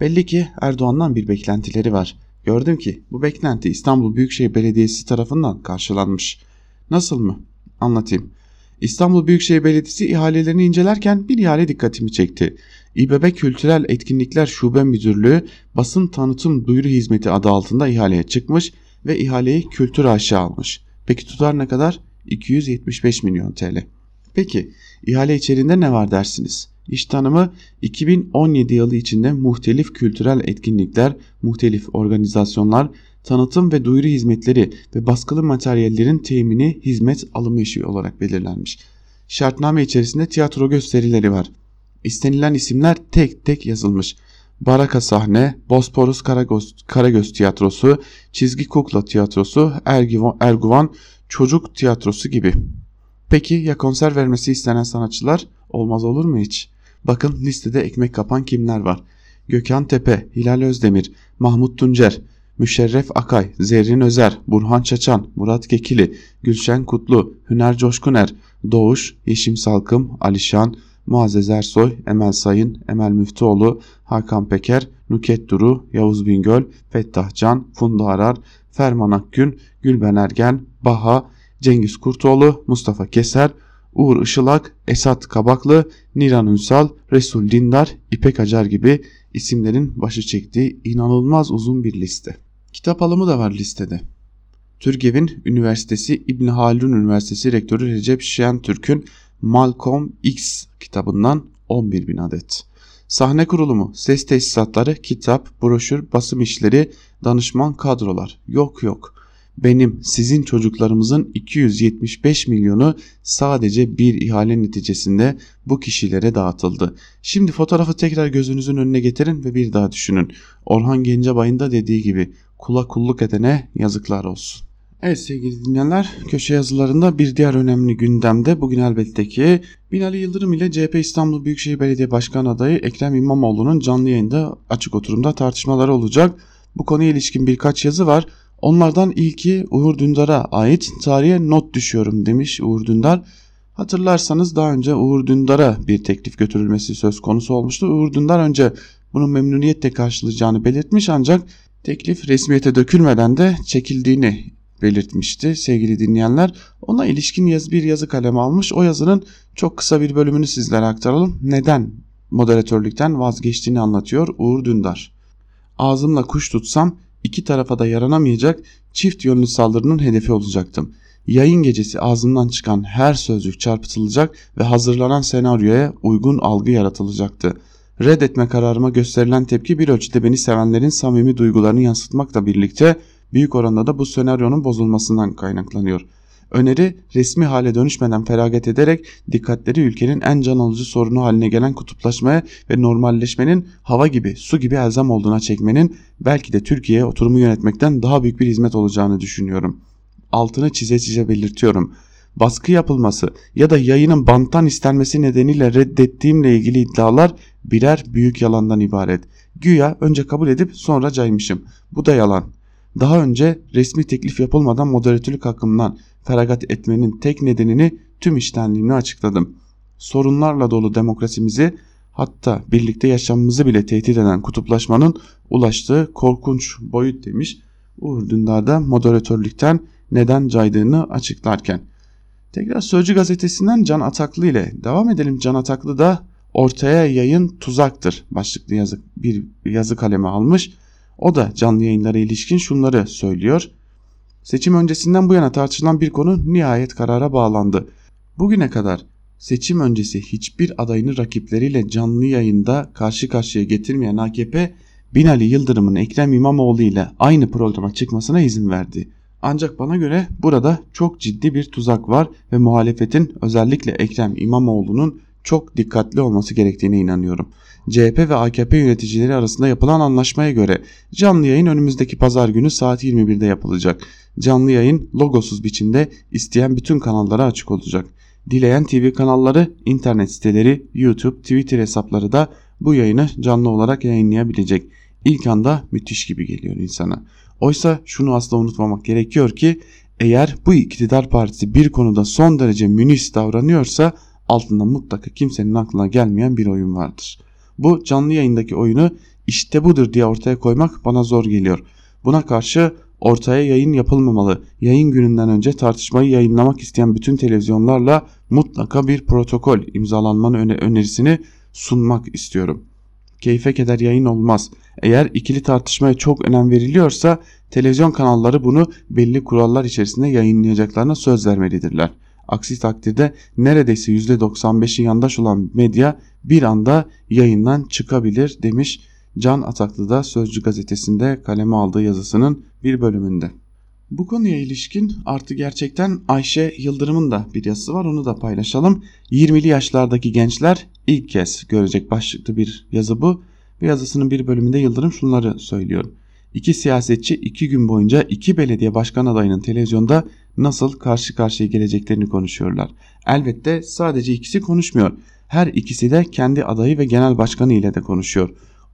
Belli ki Erdoğan'dan bir beklentileri var. Gördüm ki bu beklenti İstanbul Büyükşehir Belediyesi tarafından karşılanmış. Nasıl mı? Anlatayım. İstanbul Büyükşehir Belediyesi ihalelerini incelerken bir ihale dikkatimi çekti. İBB Kültürel Etkinlikler Şube Müdürlüğü basın tanıtım duyuru hizmeti adı altında ihaleye çıkmış ve ihaleyi kültür aşağı almış. Peki tutar ne kadar? 275 milyon TL. Peki ihale içerisinde ne var dersiniz? İş tanımı 2017 yılı içinde muhtelif kültürel etkinlikler, muhtelif organizasyonlar, tanıtım ve duyuru hizmetleri ve baskılı materyallerin temini hizmet alımı işi olarak belirlenmiş. Şartname içerisinde tiyatro gösterileri var. İstenilen isimler tek tek yazılmış. Baraka Sahne, Bosporus Karagöz, Karagöz Tiyatrosu, Çizgi Kukla Tiyatrosu, Erguvan, Erguvan Çocuk Tiyatrosu gibi. Peki ya konser vermesi istenen sanatçılar? Olmaz olur mu hiç? Bakın listede ekmek kapan kimler var? Gökhan Tepe, Hilal Özdemir, Mahmut Tuncer, Müşerref Akay, Zerrin Özer, Burhan Çaçan, Murat Kekili, Gülşen Kutlu, Hüner Coşkuner, Doğuş, Yeşim Salkım, Alişan, Muazzez Ersoy, Emel Sayın, Emel Müftüoğlu, Hakan Peker, Nuket Duru, Yavuz Bingöl, Fettah Can, Funda Arar, Ferman Akgün, Gülben Ergen, Baha, Cengiz Kurtoğlu, Mustafa Keser, Uğur Işılak, Esat Kabaklı, Niran Ünsal, Resul Dindar, İpek Acar gibi isimlerin başı çektiği inanılmaz uzun bir liste. Kitap alımı da var listede. Türgev'in Üniversitesi İbn Haldun Üniversitesi Rektörü Recep Şentürk'ün Malcolm X kitabından 11 bin adet. Sahne kurulumu, ses tesisatları, kitap, broşür, basım işleri, danışman kadrolar. Yok yok. Benim, sizin çocuklarımızın 275 milyonu sadece bir ihale neticesinde bu kişilere dağıtıldı. Şimdi fotoğrafı tekrar gözünüzün önüne getirin ve bir daha düşünün. Orhan Gencebay'ın da dediği gibi kula kulluk edene yazıklar olsun. Evet sevgili dinleyenler köşe yazılarında bir diğer önemli gündemde bugün elbette ki Binali Yıldırım ile CHP İstanbul Büyükşehir Belediye Başkan adayı Ekrem İmamoğlu'nun canlı yayında açık oturumda tartışmaları olacak. Bu konuya ilişkin birkaç yazı var. Onlardan ilki Uğur Dündar'a ait tarihe not düşüyorum demiş Uğur Dündar. Hatırlarsanız daha önce Uğur Dündar'a bir teklif götürülmesi söz konusu olmuştu. Uğur Dündar önce bunu memnuniyetle karşılayacağını belirtmiş ancak teklif resmiyete dökülmeden de çekildiğini belirtmişti sevgili dinleyenler. Ona ilişkin yaz bir yazı kaleme almış. O yazının çok kısa bir bölümünü sizlere aktaralım. Neden moderatörlükten vazgeçtiğini anlatıyor Uğur Dündar. Ağzımla kuş tutsam iki tarafa da yaranamayacak çift yönlü saldırının hedefi olacaktım. Yayın gecesi ağzımdan çıkan her sözcük çarpıtılacak ve hazırlanan senaryoya uygun algı yaratılacaktı. Reddetme kararıma gösterilen tepki bir ölçüde beni sevenlerin samimi duygularını yansıtmakla birlikte büyük oranda da bu senaryonun bozulmasından kaynaklanıyor. Öneri resmi hale dönüşmeden feragat ederek dikkatleri ülkenin en can alıcı sorunu haline gelen kutuplaşmaya ve normalleşmenin hava gibi su gibi elzem olduğuna çekmenin belki de Türkiye'ye oturumu yönetmekten daha büyük bir hizmet olacağını düşünüyorum. Altını çize çize belirtiyorum. Baskı yapılması ya da yayının banttan istenmesi nedeniyle reddettiğimle ilgili iddialar birer büyük yalandan ibaret. Güya önce kabul edip sonra caymışım. Bu da yalan. Daha önce resmi teklif yapılmadan moderatörlük hakkımdan feragat etmenin tek nedenini tüm iştenliğimle açıkladım. Sorunlarla dolu demokrasimizi hatta birlikte yaşamımızı bile tehdit eden kutuplaşmanın ulaştığı korkunç boyut demiş. Uğur Dündar da moderatörlükten neden caydığını açıklarken. Tekrar Sözcü gazetesinden Can Ataklı ile devam edelim. Can Ataklı da ortaya yayın tuzaktır başlıklı yazı, bir yazı kaleme almış. O da canlı yayınlara ilişkin şunları söylüyor. Seçim öncesinden bu yana tartışılan bir konu nihayet karara bağlandı. Bugüne kadar seçim öncesi hiçbir adayını rakipleriyle canlı yayında karşı karşıya getirmeyen AKP Binali Yıldırım'ın Ekrem İmamoğlu ile aynı programa çıkmasına izin verdi. Ancak bana göre burada çok ciddi bir tuzak var ve muhalefetin özellikle Ekrem İmamoğlu'nun çok dikkatli olması gerektiğine inanıyorum. CHP ve AKP yöneticileri arasında yapılan anlaşmaya göre canlı yayın önümüzdeki pazar günü saat 21'de yapılacak. Canlı yayın logosuz biçimde isteyen bütün kanallara açık olacak. Dileyen TV kanalları, internet siteleri, YouTube, Twitter hesapları da bu yayını canlı olarak yayınlayabilecek. İlk anda müthiş gibi geliyor insana. Oysa şunu asla unutmamak gerekiyor ki eğer bu iktidar partisi bir konuda son derece münis davranıyorsa altında mutlaka kimsenin aklına gelmeyen bir oyun vardır. Bu canlı yayındaki oyunu işte budur diye ortaya koymak bana zor geliyor. Buna karşı ortaya yayın yapılmamalı. Yayın gününden önce tartışmayı yayınlamak isteyen bütün televizyonlarla mutlaka bir protokol imzalanmanın önerisini sunmak istiyorum. Keyfe keder yayın olmaz. Eğer ikili tartışmaya çok önem veriliyorsa televizyon kanalları bunu belli kurallar içerisinde yayınlayacaklarına söz vermelidirler. Aksi takdirde neredeyse %95'i yandaş olan medya bir anda yayından çıkabilir demiş Can Ataklı da Sözcü gazetesinde kaleme aldığı yazısının bir bölümünde. Bu konuya ilişkin artı gerçekten Ayşe Yıldırım'ın da bir yazısı var onu da paylaşalım. 20'li yaşlardaki gençler ilk kez görecek başlıklı bir yazı bu. Bu yazısının bir bölümünde Yıldırım şunları söylüyor. İki siyasetçi iki gün boyunca iki belediye başkan adayının televizyonda nasıl karşı karşıya geleceklerini konuşuyorlar. Elbette sadece ikisi konuşmuyor. Her ikisi de kendi adayı ve genel başkanı ile de konuşuyor.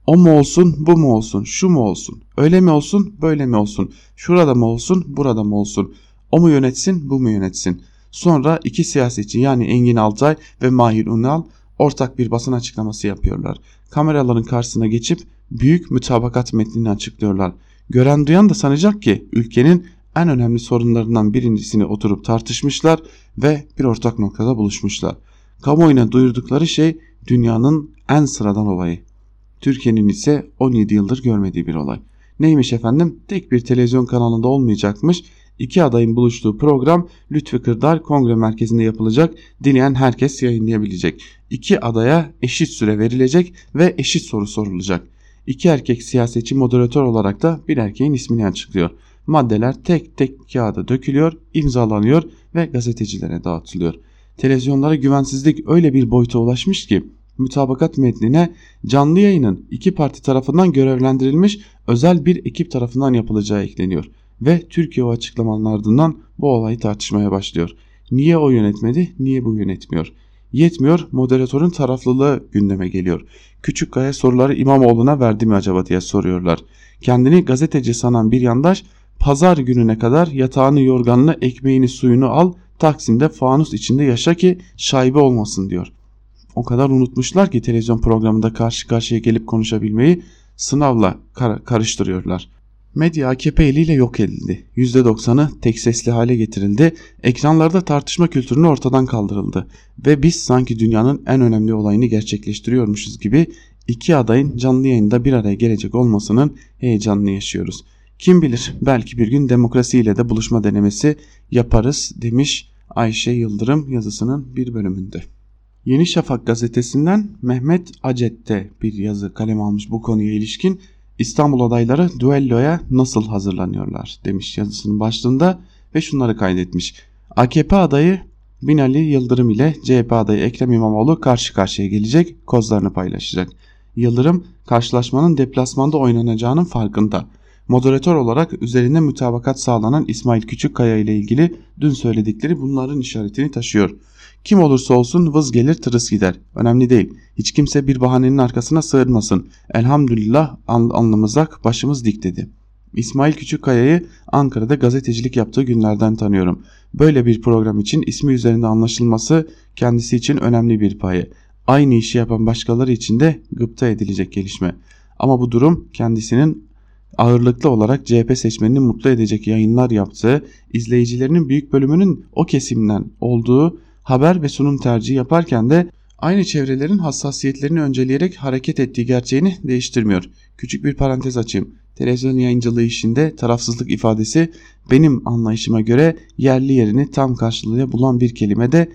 O mu olsun, bu mu olsun, şu mu olsun, öyle mi olsun, böyle mi olsun, şurada mı olsun, burada mı olsun, o mu yönetsin, bu mu yönetsin. Sonra iki siyasetçi yani Engin Altay ve Mahir Unal ortak bir basın açıklaması yapıyorlar. Kameraların karşısına geçip büyük mütabakat metnini açıklıyorlar. Gören duyan da sanacak ki ülkenin en önemli sorunlarından birincisini oturup tartışmışlar ve bir ortak noktada buluşmuşlar. Kamuoyuna duyurdukları şey dünyanın en sıradan olayı. Türkiye'nin ise 17 yıldır görmediği bir olay. Neymiş efendim? Tek bir televizyon kanalında olmayacakmış. İki adayın buluştuğu program Lütfi Kırdar Kongre Merkezi'nde yapılacak. Dileyen herkes yayınlayabilecek. İki adaya eşit süre verilecek ve eşit soru sorulacak. İki erkek siyasetçi moderatör olarak da bir erkeğin ismini açıklıyor. Maddeler tek tek kağıda dökülüyor, imzalanıyor ve gazetecilere dağıtılıyor. Televizyonlara güvensizlik öyle bir boyuta ulaşmış ki mütabakat metnine canlı yayının iki parti tarafından görevlendirilmiş özel bir ekip tarafından yapılacağı ekleniyor. Ve Türkiye o açıklamanın ardından bu olayı tartışmaya başlıyor. Niye o yönetmedi, niye bu yönetmiyor? Yetmiyor, moderatörün taraflılığı gündeme geliyor. Küçük Kaya soruları İmamoğlu'na verdi mi acaba diye soruyorlar. Kendini gazeteci sanan bir yandaş pazar gününe kadar yatağını yorganını ekmeğini suyunu al Taksim'de fanus içinde yaşa ki şaibe olmasın diyor. O kadar unutmuşlar ki televizyon programında karşı karşıya gelip konuşabilmeyi sınavla kar karıştırıyorlar. Medya AKP eliyle yok edildi. %90'ı tek sesli hale getirildi. Ekranlarda tartışma kültürünü ortadan kaldırıldı. Ve biz sanki dünyanın en önemli olayını gerçekleştiriyormuşuz gibi iki adayın canlı yayında bir araya gelecek olmasının heyecanını yaşıyoruz. Kim bilir belki bir gün demokrasiyle de buluşma denemesi yaparız demiş Ayşe Yıldırım yazısının bir bölümünde. Yeni Şafak gazetesinden Mehmet Acet'te bir yazı kalem almış bu konuya ilişkin İstanbul adayları duelloya nasıl hazırlanıyorlar demiş yazısının başlığında ve şunları kaydetmiş. AKP adayı Binali Yıldırım ile CHP adayı Ekrem İmamoğlu karşı karşıya gelecek, kozlarını paylaşacak. Yıldırım karşılaşmanın deplasmanda oynanacağının farkında. Moderatör olarak üzerinde mütabakat sağlanan İsmail Küçükkaya ile ilgili dün söyledikleri bunların işaretini taşıyor. Kim olursa olsun vız gelir tırıs gider. Önemli değil. Hiç kimse bir bahanenin arkasına sığınmasın. Elhamdülillah alnımızak başımız dik dedi. İsmail Küçükkaya'yı Ankara'da gazetecilik yaptığı günlerden tanıyorum. Böyle bir program için ismi üzerinde anlaşılması kendisi için önemli bir payı. Aynı işi yapan başkaları için de gıpta edilecek gelişme. Ama bu durum kendisinin ağırlıklı olarak CHP seçmenini mutlu edecek yayınlar yaptığı, izleyicilerinin büyük bölümünün o kesimden olduğu haber ve sunum tercihi yaparken de aynı çevrelerin hassasiyetlerini önceleyerek hareket ettiği gerçeğini değiştirmiyor. Küçük bir parantez açayım. Televizyon yayıncılığı işinde tarafsızlık ifadesi benim anlayışıma göre yerli yerini tam karşılığı bulan bir kelime de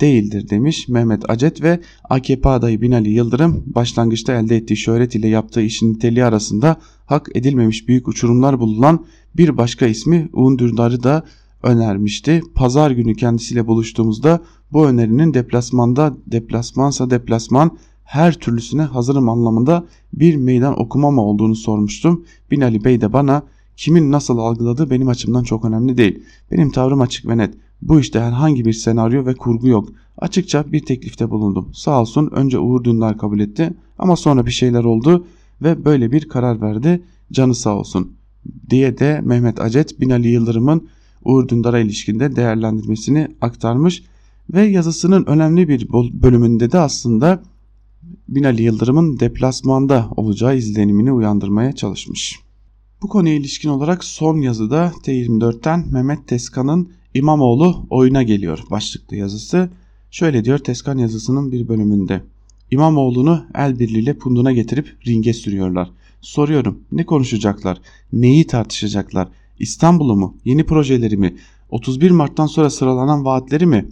değildir demiş Mehmet Acet ve AKP adayı Binali Yıldırım başlangıçta elde ettiği şöhret ile yaptığı işin niteliği arasında hak edilmemiş büyük uçurumlar bulunan bir başka ismi Uğun Dündar'ı da önermişti. Pazar günü kendisiyle buluştuğumuzda bu önerinin deplasmanda deplasmansa deplasman her türlüsüne hazırım anlamında bir meydan okuma mı olduğunu sormuştum. Binali Bey de bana kimin nasıl algıladığı benim açımdan çok önemli değil. Benim tavrım açık ve net. Bu işte herhangi bir senaryo ve kurgu yok. Açıkça bir teklifte bulundum. Sağ olsun önce Uğur Dündar kabul etti ama sonra bir şeyler oldu ve böyle bir karar verdi. Canı sağ olsun diye de Mehmet Acet Binali Yıldırım'ın Uğur Dündar'a ilişkinde değerlendirmesini aktarmış ve yazısının önemli bir bölümünde de aslında Binali Yıldırım'ın deplasmanda olacağı izlenimini uyandırmaya çalışmış. Bu konuya ilişkin olarak son yazıda T24'ten Mehmet Teskan'ın İmamoğlu oyuna geliyor başlıklı yazısı. Şöyle diyor Teskan yazısının bir bölümünde. İmamoğlu'nu el birliğiyle punduna getirip ringe sürüyorlar. Soruyorum ne konuşacaklar? Neyi tartışacaklar? İstanbul'u mu? Yeni projeleri mi? 31 Mart'tan sonra sıralanan vaatleri mi?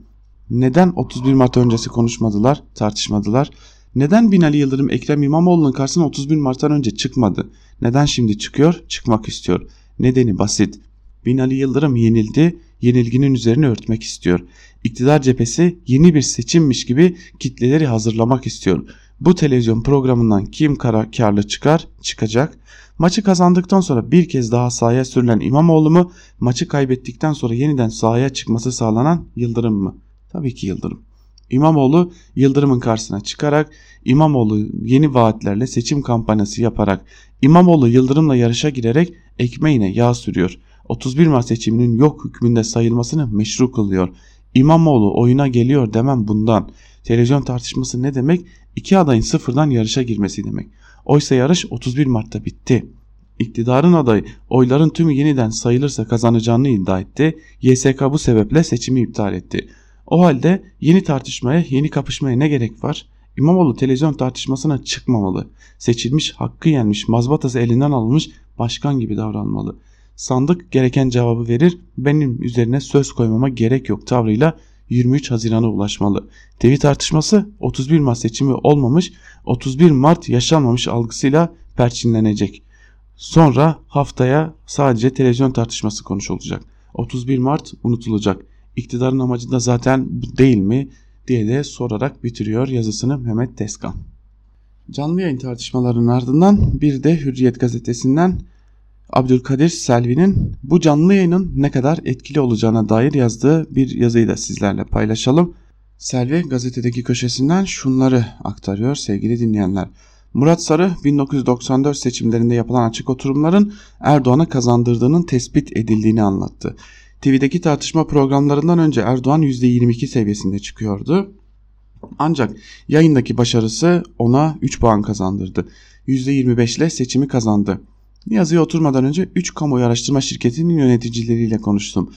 Neden 31 Mart öncesi konuşmadılar, tartışmadılar? Neden Binali Yıldırım Ekrem İmamoğlu'nun karşısına 31 Mart'tan önce çıkmadı? Neden şimdi çıkıyor, çıkmak istiyor? Nedeni basit. Binali Yıldırım yenildi, yenilginin üzerine örtmek istiyor. İktidar cephesi yeni bir seçimmiş gibi kitleleri hazırlamak istiyor. Bu televizyon programından kim karlı çıkar, çıkacak. Maçı kazandıktan sonra bir kez daha sahaya sürülen İmamoğlu mu, maçı kaybettikten sonra yeniden sahaya çıkması sağlanan Yıldırım mı? Tabii ki Yıldırım. İmamoğlu Yıldırım'ın karşısına çıkarak İmamoğlu yeni vaatlerle seçim kampanyası yaparak İmamoğlu Yıldırım'la yarışa girerek ekmeğine yağ sürüyor. 31 Mart seçiminin yok hükmünde sayılmasını meşru kılıyor. İmamoğlu oyuna geliyor demem bundan. Televizyon tartışması ne demek? İki adayın sıfırdan yarışa girmesi demek. Oysa yarış 31 Mart'ta bitti. İktidarın adayı oyların tümü yeniden sayılırsa kazanacağını iddia etti. YSK bu sebeple seçimi iptal etti. O halde yeni tartışmaya, yeni kapışmaya ne gerek var? İmamoğlu televizyon tartışmasına çıkmamalı. Seçilmiş, hakkı yenmiş, mazbatası elinden alınmış başkan gibi davranmalı. Sandık gereken cevabı verir benim üzerine söz koymama gerek yok tavrıyla 23 Haziran'a ulaşmalı. TV tartışması 31 Mart seçimi olmamış 31 Mart yaşanmamış algısıyla perçinlenecek. Sonra haftaya sadece televizyon tartışması konuşulacak. 31 Mart unutulacak. İktidarın amacı da zaten bu değil mi diye de sorarak bitiriyor yazısını Mehmet Deskan. Canlı yayın tartışmalarının ardından bir de Hürriyet gazetesinden Abdülkadir Selvi'nin bu canlı yayının ne kadar etkili olacağına dair yazdığı bir yazıyı da sizlerle paylaşalım. Selvi gazetedeki köşesinden şunları aktarıyor sevgili dinleyenler. Murat Sarı 1994 seçimlerinde yapılan açık oturumların Erdoğan'a kazandırdığının tespit edildiğini anlattı. TV'deki tartışma programlarından önce Erdoğan %22 seviyesinde çıkıyordu. Ancak yayındaki başarısı ona 3 puan kazandırdı. %25 ile seçimi kazandı. Yazıya oturmadan önce 3 kamuoyu araştırma şirketinin yöneticileriyle konuştum.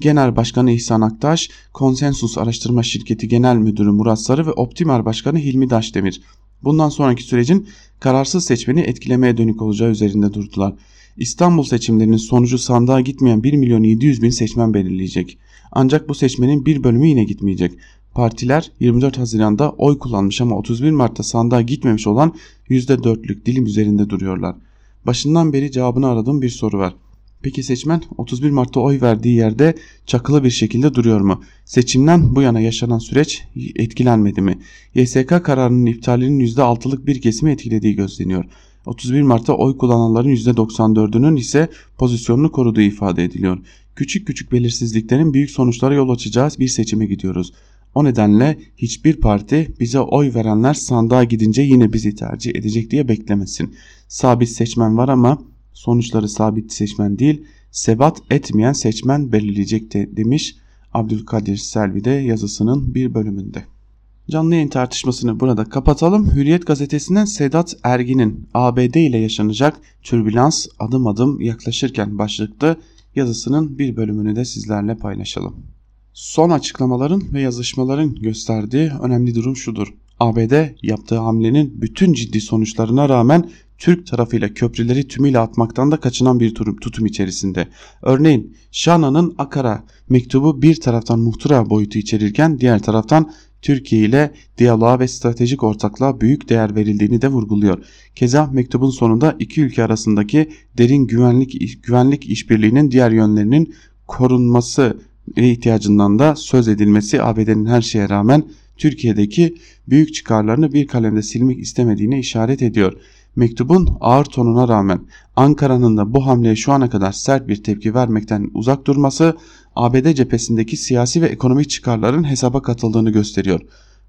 Genel Başkanı İhsan Aktaş, Konsensus Araştırma Şirketi Genel Müdürü Murat Sarı ve Optimer Başkanı Hilmi Daşdemir. Bundan sonraki sürecin kararsız seçmeni etkilemeye dönük olacağı üzerinde durdular. İstanbul seçimlerinin sonucu sandığa gitmeyen 1 milyon 700 bin seçmen belirleyecek. Ancak bu seçmenin bir bölümü yine gitmeyecek. Partiler 24 Haziran'da oy kullanmış ama 31 Mart'ta sandığa gitmemiş olan %4'lük dilim üzerinde duruyorlar. Başından beri cevabını aradığım bir soru var. Peki seçmen 31 Mart'ta oy verdiği yerde çakılı bir şekilde duruyor mu? Seçimden bu yana yaşanan süreç etkilenmedi mi? YSK kararının iptalinin %6'lık bir kesimi etkilediği gözleniyor. 31 Mart'ta oy kullananların %94'ünün ise pozisyonunu koruduğu ifade ediliyor. Küçük küçük belirsizliklerin büyük sonuçlara yol açacağı bir seçime gidiyoruz. O nedenle hiçbir parti bize oy verenler sandığa gidince yine bizi tercih edecek diye beklemesin. Sabit seçmen var ama sonuçları sabit seçmen değil, sebat etmeyen seçmen belirleyecek de demiş Abdülkadir Selvi de yazısının bir bölümünde. Canlı yayın tartışmasını burada kapatalım. Hürriyet gazetesinden Sedat Ergin'in ABD ile yaşanacak türbülans adım adım yaklaşırken başlıklı yazısının bir bölümünü de sizlerle paylaşalım. Son açıklamaların ve yazışmaların gösterdiği önemli durum şudur. ABD yaptığı hamlenin bütün ciddi sonuçlarına rağmen Türk tarafıyla köprüleri tümüyle atmaktan da kaçınan bir tutum içerisinde. Örneğin Şana'nın Akara mektubu bir taraftan muhtıra boyutu içerirken diğer taraftan Türkiye ile diyaloğa ve stratejik ortaklığa büyük değer verildiğini de vurguluyor. Keza mektubun sonunda iki ülke arasındaki derin güvenlik güvenlik işbirliğinin diğer yönlerinin korunması ihtiyacından da söz edilmesi ABD'nin her şeye rağmen Türkiye'deki büyük çıkarlarını bir kalemde silmek istemediğine işaret ediyor. Mektubun ağır tonuna rağmen Ankara'nın da bu hamleye şu ana kadar sert bir tepki vermekten uzak durması ABD cephesindeki siyasi ve ekonomik çıkarların hesaba katıldığını gösteriyor.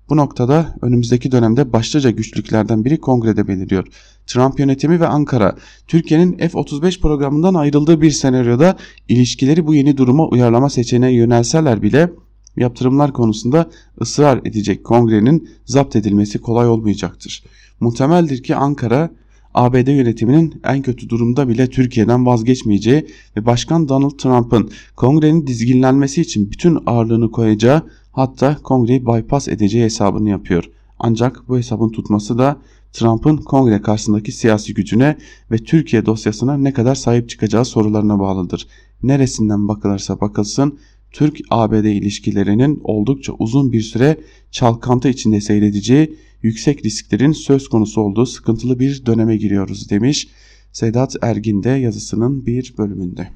Bu noktada önümüzdeki dönemde başlıca güçlüklerden biri kongrede beliriyor. Trump yönetimi ve Ankara, Türkiye'nin F-35 programından ayrıldığı bir senaryoda ilişkileri bu yeni duruma uyarlama seçeneğine yönelseler bile yaptırımlar konusunda ısrar edecek kongrenin zapt edilmesi kolay olmayacaktır. Muhtemeldir ki Ankara ABD yönetiminin en kötü durumda bile Türkiye'den vazgeçmeyeceği ve Başkan Donald Trump'ın kongrenin dizginlenmesi için bütün ağırlığını koyacağı hatta kongreyi bypass edeceği hesabını yapıyor. Ancak bu hesabın tutması da Trump'ın kongre karşısındaki siyasi gücüne ve Türkiye dosyasına ne kadar sahip çıkacağı sorularına bağlıdır. Neresinden bakılırsa bakılsın Türk-ABD ilişkilerinin oldukça uzun bir süre çalkantı içinde seyredeceği yüksek risklerin söz konusu olduğu sıkıntılı bir döneme giriyoruz demiş Sedat Ergin de yazısının bir bölümünde.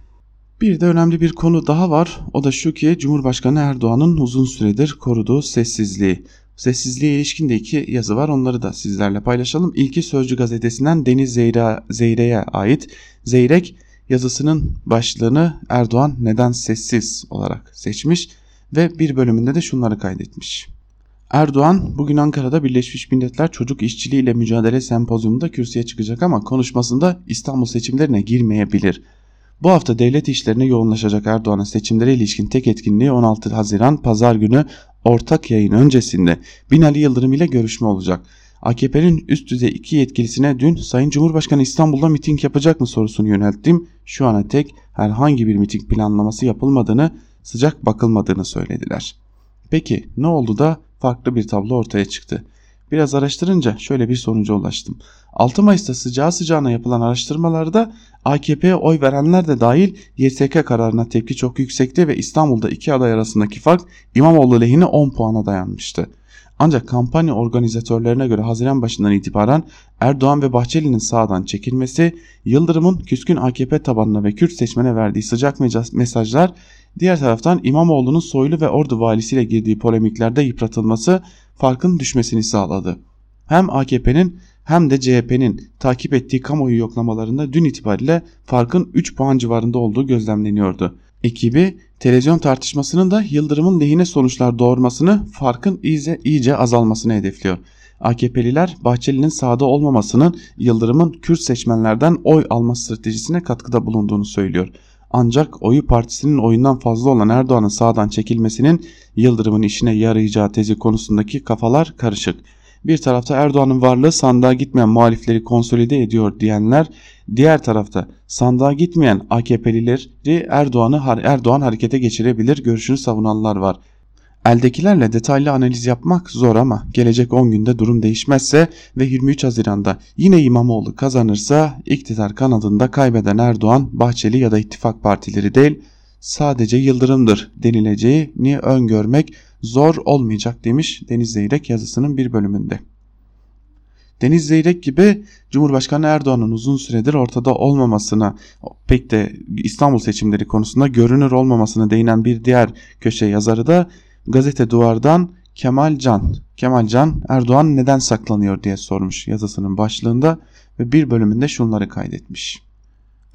Bir de önemli bir konu daha var. O da şu ki Cumhurbaşkanı Erdoğan'ın uzun süredir koruduğu sessizliği. Sessizliğe ilişkin de iki yazı var. Onları da sizlerle paylaşalım. İlki Sözcü gazetesinden Deniz Zeyra, Zeyre'ye ait. Zeyrek yazısının başlığını Erdoğan neden sessiz olarak seçmiş ve bir bölümünde de şunları kaydetmiş. Erdoğan bugün Ankara'da Birleşmiş Milletler Çocuk İşçiliği ile Mücadele Sempozyumunda kürsüye çıkacak ama konuşmasında İstanbul seçimlerine girmeyebilir. Bu hafta devlet işlerine yoğunlaşacak Erdoğan'ın seçimlere ilişkin tek etkinliği 16 Haziran Pazar günü ortak yayın öncesinde Binali Yıldırım ile görüşme olacak. AKP'nin üst düzey iki yetkilisine dün Sayın Cumhurbaşkanı İstanbul'da miting yapacak mı sorusunu yönelttim. Şu ana tek herhangi bir miting planlaması yapılmadığını, sıcak bakılmadığını söylediler. Peki ne oldu da farklı bir tablo ortaya çıktı? Biraz araştırınca şöyle bir sonuca ulaştım. 6 Mayıs'ta sıcağı sıcağına yapılan araştırmalarda AKP'ye oy verenler de dahil YSK kararına tepki çok yüksekti ve İstanbul'da iki aday arasındaki fark İmamoğlu lehine 10 puana dayanmıştı. Ancak kampanya organizatörlerine göre Haziran başından itibaren Erdoğan ve Bahçeli'nin sağdan çekilmesi, Yıldırım'ın küskün AKP tabanına ve Kürt seçmene verdiği sıcak mesajlar, diğer taraftan İmamoğlu'nun Soylu ve Ordu valisiyle girdiği polemiklerde yıpratılması farkın düşmesini sağladı. Hem AKP'nin hem de CHP'nin takip ettiği kamuoyu yoklamalarında dün itibariyle farkın 3 puan civarında olduğu gözlemleniyordu. Ekibi televizyon tartışmasının da Yıldırım'ın lehine sonuçlar doğurmasını farkın iyice, iyice azalmasını hedefliyor. AKP'liler Bahçeli'nin sağda olmamasının Yıldırım'ın Kürt seçmenlerden oy alma stratejisine katkıda bulunduğunu söylüyor. Ancak oyu partisinin oyundan fazla olan Erdoğan'ın sağdan çekilmesinin Yıldırım'ın işine yarayacağı tezi konusundaki kafalar karışık. Bir tarafta Erdoğan'ın varlığı sandığa gitmeyen muhalifleri konsolide ediyor diyenler, diğer tarafta sandığa gitmeyen AKP'lileri Erdoğan'ı Erdoğan harekete geçirebilir görüşünü savunanlar var. Eldekilerle detaylı analiz yapmak zor ama gelecek 10 günde durum değişmezse ve 23 Haziran'da yine İmamoğlu kazanırsa iktidar kanadında kaybeden Erdoğan, Bahçeli ya da ittifak partileri değil sadece Yıldırım'dır denileceğini öngörmek zor olmayacak demiş Deniz Zeyrek yazısının bir bölümünde. Deniz Zeyrek gibi Cumhurbaşkanı Erdoğan'ın uzun süredir ortada olmamasına pek de İstanbul seçimleri konusunda görünür olmamasına değinen bir diğer köşe yazarı da gazete duvardan Kemal Can. Kemal Can Erdoğan neden saklanıyor diye sormuş yazısının başlığında ve bir bölümünde şunları kaydetmiş.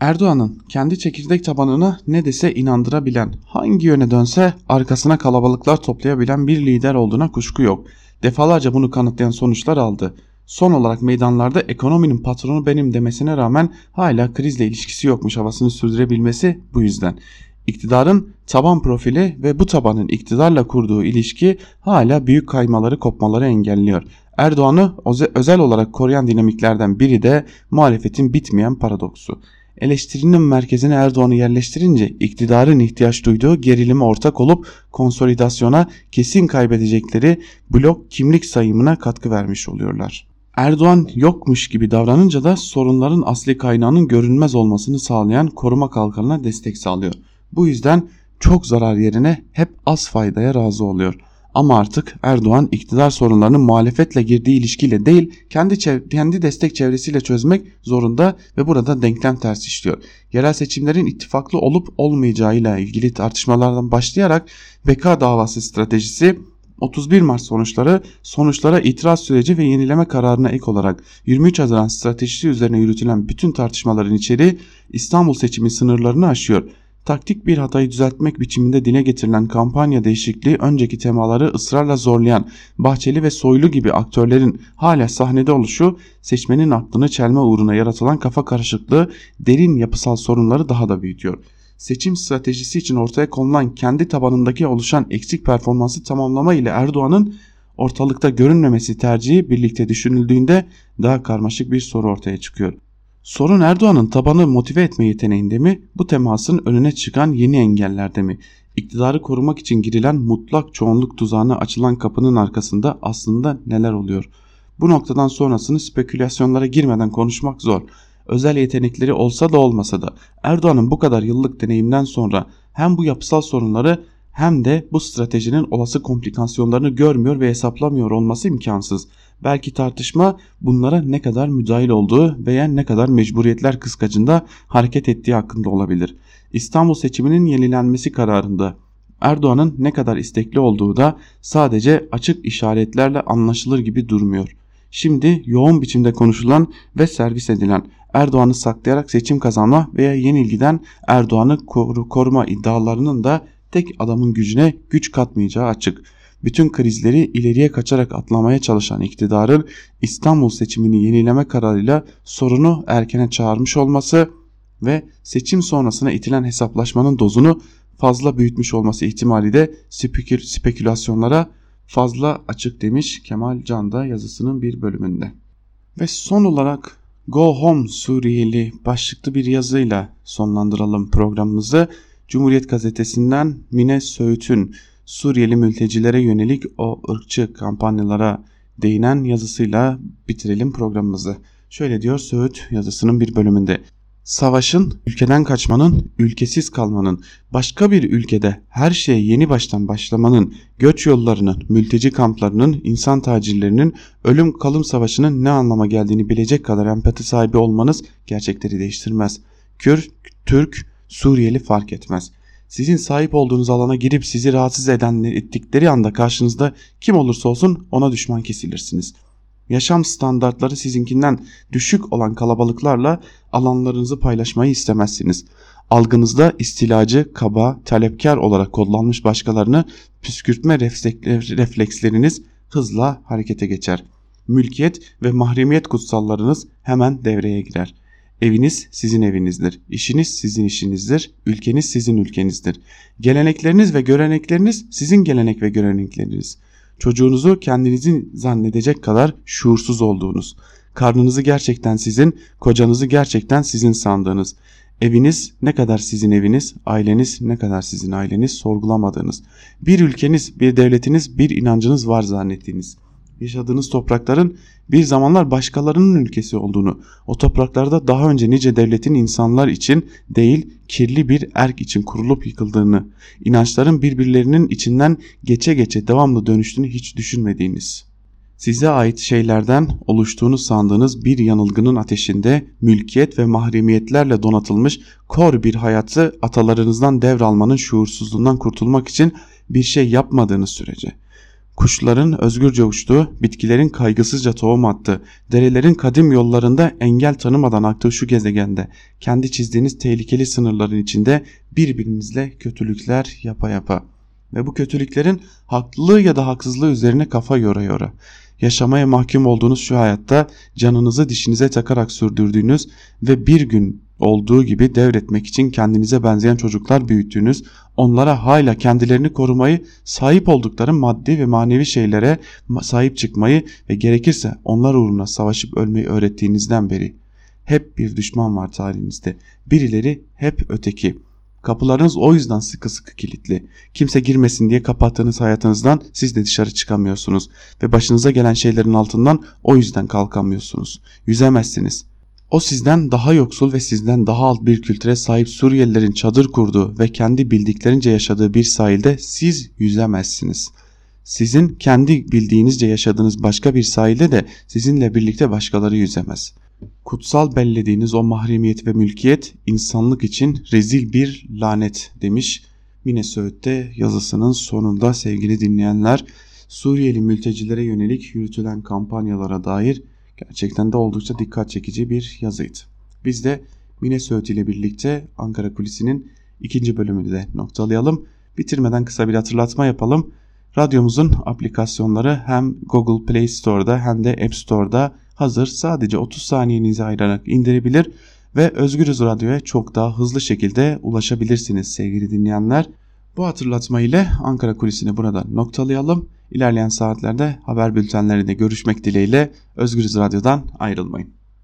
Erdoğan'ın kendi çekirdek tabanına ne dese inandırabilen, hangi yöne dönse arkasına kalabalıklar toplayabilen bir lider olduğuna kuşku yok. Defalarca bunu kanıtlayan sonuçlar aldı. Son olarak meydanlarda ekonominin patronu benim demesine rağmen hala krizle ilişkisi yokmuş havasını sürdürebilmesi bu yüzden. İktidarın taban profili ve bu tabanın iktidarla kurduğu ilişki hala büyük kaymaları kopmaları engelliyor. Erdoğan'ı özel olarak koruyan dinamiklerden biri de muhalefetin bitmeyen paradoksu eleştirinin merkezine Erdoğan'ı yerleştirince iktidarın ihtiyaç duyduğu gerilime ortak olup konsolidasyona kesin kaybedecekleri blok kimlik sayımına katkı vermiş oluyorlar. Erdoğan yokmuş gibi davranınca da sorunların asli kaynağının görünmez olmasını sağlayan koruma kalkanına destek sağlıyor. Bu yüzden çok zarar yerine hep az faydaya razı oluyor.'' Ama artık Erdoğan iktidar sorunlarını muhalefetle girdiği ilişkiyle değil kendi, kendi destek çevresiyle çözmek zorunda ve burada denklem ters işliyor. Yerel seçimlerin ittifaklı olup olmayacağıyla ilgili tartışmalardan başlayarak beka davası stratejisi 31 Mart sonuçları sonuçlara itiraz süreci ve yenileme kararına ek olarak 23 Haziran stratejisi üzerine yürütülen bütün tartışmaların içeriği İstanbul seçimi sınırlarını aşıyor taktik bir hatayı düzeltmek biçiminde dile getirilen kampanya değişikliği önceki temaları ısrarla zorlayan Bahçeli ve Soylu gibi aktörlerin hala sahnede oluşu seçmenin aklını çelme uğruna yaratılan kafa karışıklığı derin yapısal sorunları daha da büyütüyor. Seçim stratejisi için ortaya konulan kendi tabanındaki oluşan eksik performansı tamamlama ile Erdoğan'ın ortalıkta görünmemesi tercihi birlikte düşünüldüğünde daha karmaşık bir soru ortaya çıkıyor. Sorun Erdoğan'ın tabanı motive etme yeteneğinde mi, bu temasın önüne çıkan yeni engellerde mi? İktidarı korumak için girilen mutlak çoğunluk tuzağına açılan kapının arkasında aslında neler oluyor? Bu noktadan sonrasını spekülasyonlara girmeden konuşmak zor. Özel yetenekleri olsa da olmasa da Erdoğan'ın bu kadar yıllık deneyimden sonra hem bu yapısal sorunları hem de bu stratejinin olası komplikasyonlarını görmüyor ve hesaplamıyor olması imkansız. Belki tartışma bunlara ne kadar müdahil olduğu veya ne kadar mecburiyetler kıskacında hareket ettiği hakkında olabilir. İstanbul seçiminin yenilenmesi kararında Erdoğan'ın ne kadar istekli olduğu da sadece açık işaretlerle anlaşılır gibi durmuyor. Şimdi yoğun biçimde konuşulan ve servis edilen Erdoğan'ı saklayarak seçim kazanma veya yenilgiden Erdoğan'ı koruma iddialarının da tek adamın gücüne güç katmayacağı açık bütün krizleri ileriye kaçarak atlamaya çalışan iktidarın İstanbul seçimini yenileme kararıyla sorunu erkene çağırmış olması ve seçim sonrasına itilen hesaplaşmanın dozunu fazla büyütmüş olması ihtimali de spekül spekülasyonlara fazla açık demiş Kemal Can yazısının bir bölümünde. Ve son olarak Go Home Suriyeli başlıklı bir yazıyla sonlandıralım programımızı. Cumhuriyet gazetesinden Mine Söğüt'ün Suriyeli mültecilere yönelik o ırkçı kampanyalara değinen yazısıyla bitirelim programımızı. Şöyle diyor Söğüt yazısının bir bölümünde. Savaşın, ülkeden kaçmanın, ülkesiz kalmanın, başka bir ülkede her şeye yeni baştan başlamanın, göç yollarının, mülteci kamplarının, insan tacirlerinin, ölüm kalım savaşının ne anlama geldiğini bilecek kadar empati sahibi olmanız gerçekleri değiştirmez. Kürt, Türk, Suriyeli fark etmez. Sizin sahip olduğunuz alana girip sizi rahatsız eden ettikleri anda karşınızda kim olursa olsun ona düşman kesilirsiniz.'' yaşam standartları sizinkinden düşük olan kalabalıklarla alanlarınızı paylaşmayı istemezsiniz. Algınızda istilacı, kaba, talepkar olarak kodlanmış başkalarını püskürtme refleksleriniz hızla harekete geçer. Mülkiyet ve mahremiyet kutsallarınız hemen devreye girer. Eviniz sizin evinizdir, işiniz sizin işinizdir, ülkeniz sizin ülkenizdir. Gelenekleriniz ve görenekleriniz sizin gelenek ve görenekleriniz. Çocuğunuzu kendinizi zannedecek kadar şuursuz olduğunuz, karnınızı gerçekten sizin, kocanızı gerçekten sizin sandığınız, eviniz ne kadar sizin eviniz, aileniz ne kadar sizin aileniz sorgulamadığınız, bir ülkeniz, bir devletiniz, bir inancınız var zannettiğiniz, yaşadığınız toprakların bir zamanlar başkalarının ülkesi olduğunu, o topraklarda daha önce nice devletin insanlar için değil kirli bir erk için kurulup yıkıldığını, inançların birbirlerinin içinden geçe geçe devamlı dönüştüğünü hiç düşünmediğiniz, size ait şeylerden oluştuğunu sandığınız bir yanılgının ateşinde mülkiyet ve mahremiyetlerle donatılmış kor bir hayatı atalarınızdan devralmanın şuursuzluğundan kurtulmak için bir şey yapmadığınız sürece Kuşların özgürce uçtuğu, bitkilerin kaygısızca tohum attığı, derelerin kadim yollarında engel tanımadan aktığı şu gezegende, kendi çizdiğiniz tehlikeli sınırların içinde birbirinizle kötülükler yapa yapa. Ve bu kötülüklerin haklılığı ya da haksızlığı üzerine kafa yora yora. Yaşamaya mahkum olduğunuz şu hayatta canınızı dişinize takarak sürdürdüğünüz ve bir gün olduğu gibi devretmek için kendinize benzeyen çocuklar büyüttüğünüz, onlara hala kendilerini korumayı, sahip oldukları maddi ve manevi şeylere sahip çıkmayı ve gerekirse onlar uğruna savaşıp ölmeyi öğrettiğinizden beri hep bir düşman var tarihinizde. Birileri hep öteki. Kapılarınız o yüzden sıkı sıkı kilitli. Kimse girmesin diye kapattığınız hayatınızdan siz de dışarı çıkamıyorsunuz ve başınıza gelen şeylerin altından o yüzden kalkamıyorsunuz. Yüzemezsiniz. O sizden daha yoksul ve sizden daha alt bir kültüre sahip Suriyelilerin çadır kurduğu ve kendi bildiklerince yaşadığı bir sahilde siz yüzemezsiniz. Sizin kendi bildiğinizce yaşadığınız başka bir sahilde de sizinle birlikte başkaları yüzemez. Kutsal bellediğiniz o mahremiyet ve mülkiyet insanlık için rezil bir lanet demiş Minnesota'da yazısının sonunda sevgili dinleyenler Suriyeli mültecilere yönelik yürütülen kampanyalara dair Gerçekten de oldukça dikkat çekici bir yazıydı. Biz de Söğüt ile birlikte Ankara Kulisi'nin ikinci bölümünü de noktalayalım. Bitirmeden kısa bir hatırlatma yapalım. Radyomuzun aplikasyonları hem Google Play Store'da hem de App Store'da hazır. Sadece 30 saniyenizi ayırarak indirebilir ve Özgürüz Radyo'ya çok daha hızlı şekilde ulaşabilirsiniz sevgili dinleyenler. Bu hatırlatma ile Ankara Kulisi'ni burada noktalayalım. İlerleyen saatlerde haber bültenlerinde görüşmek dileğiyle Özgürüz Radyo'dan ayrılmayın.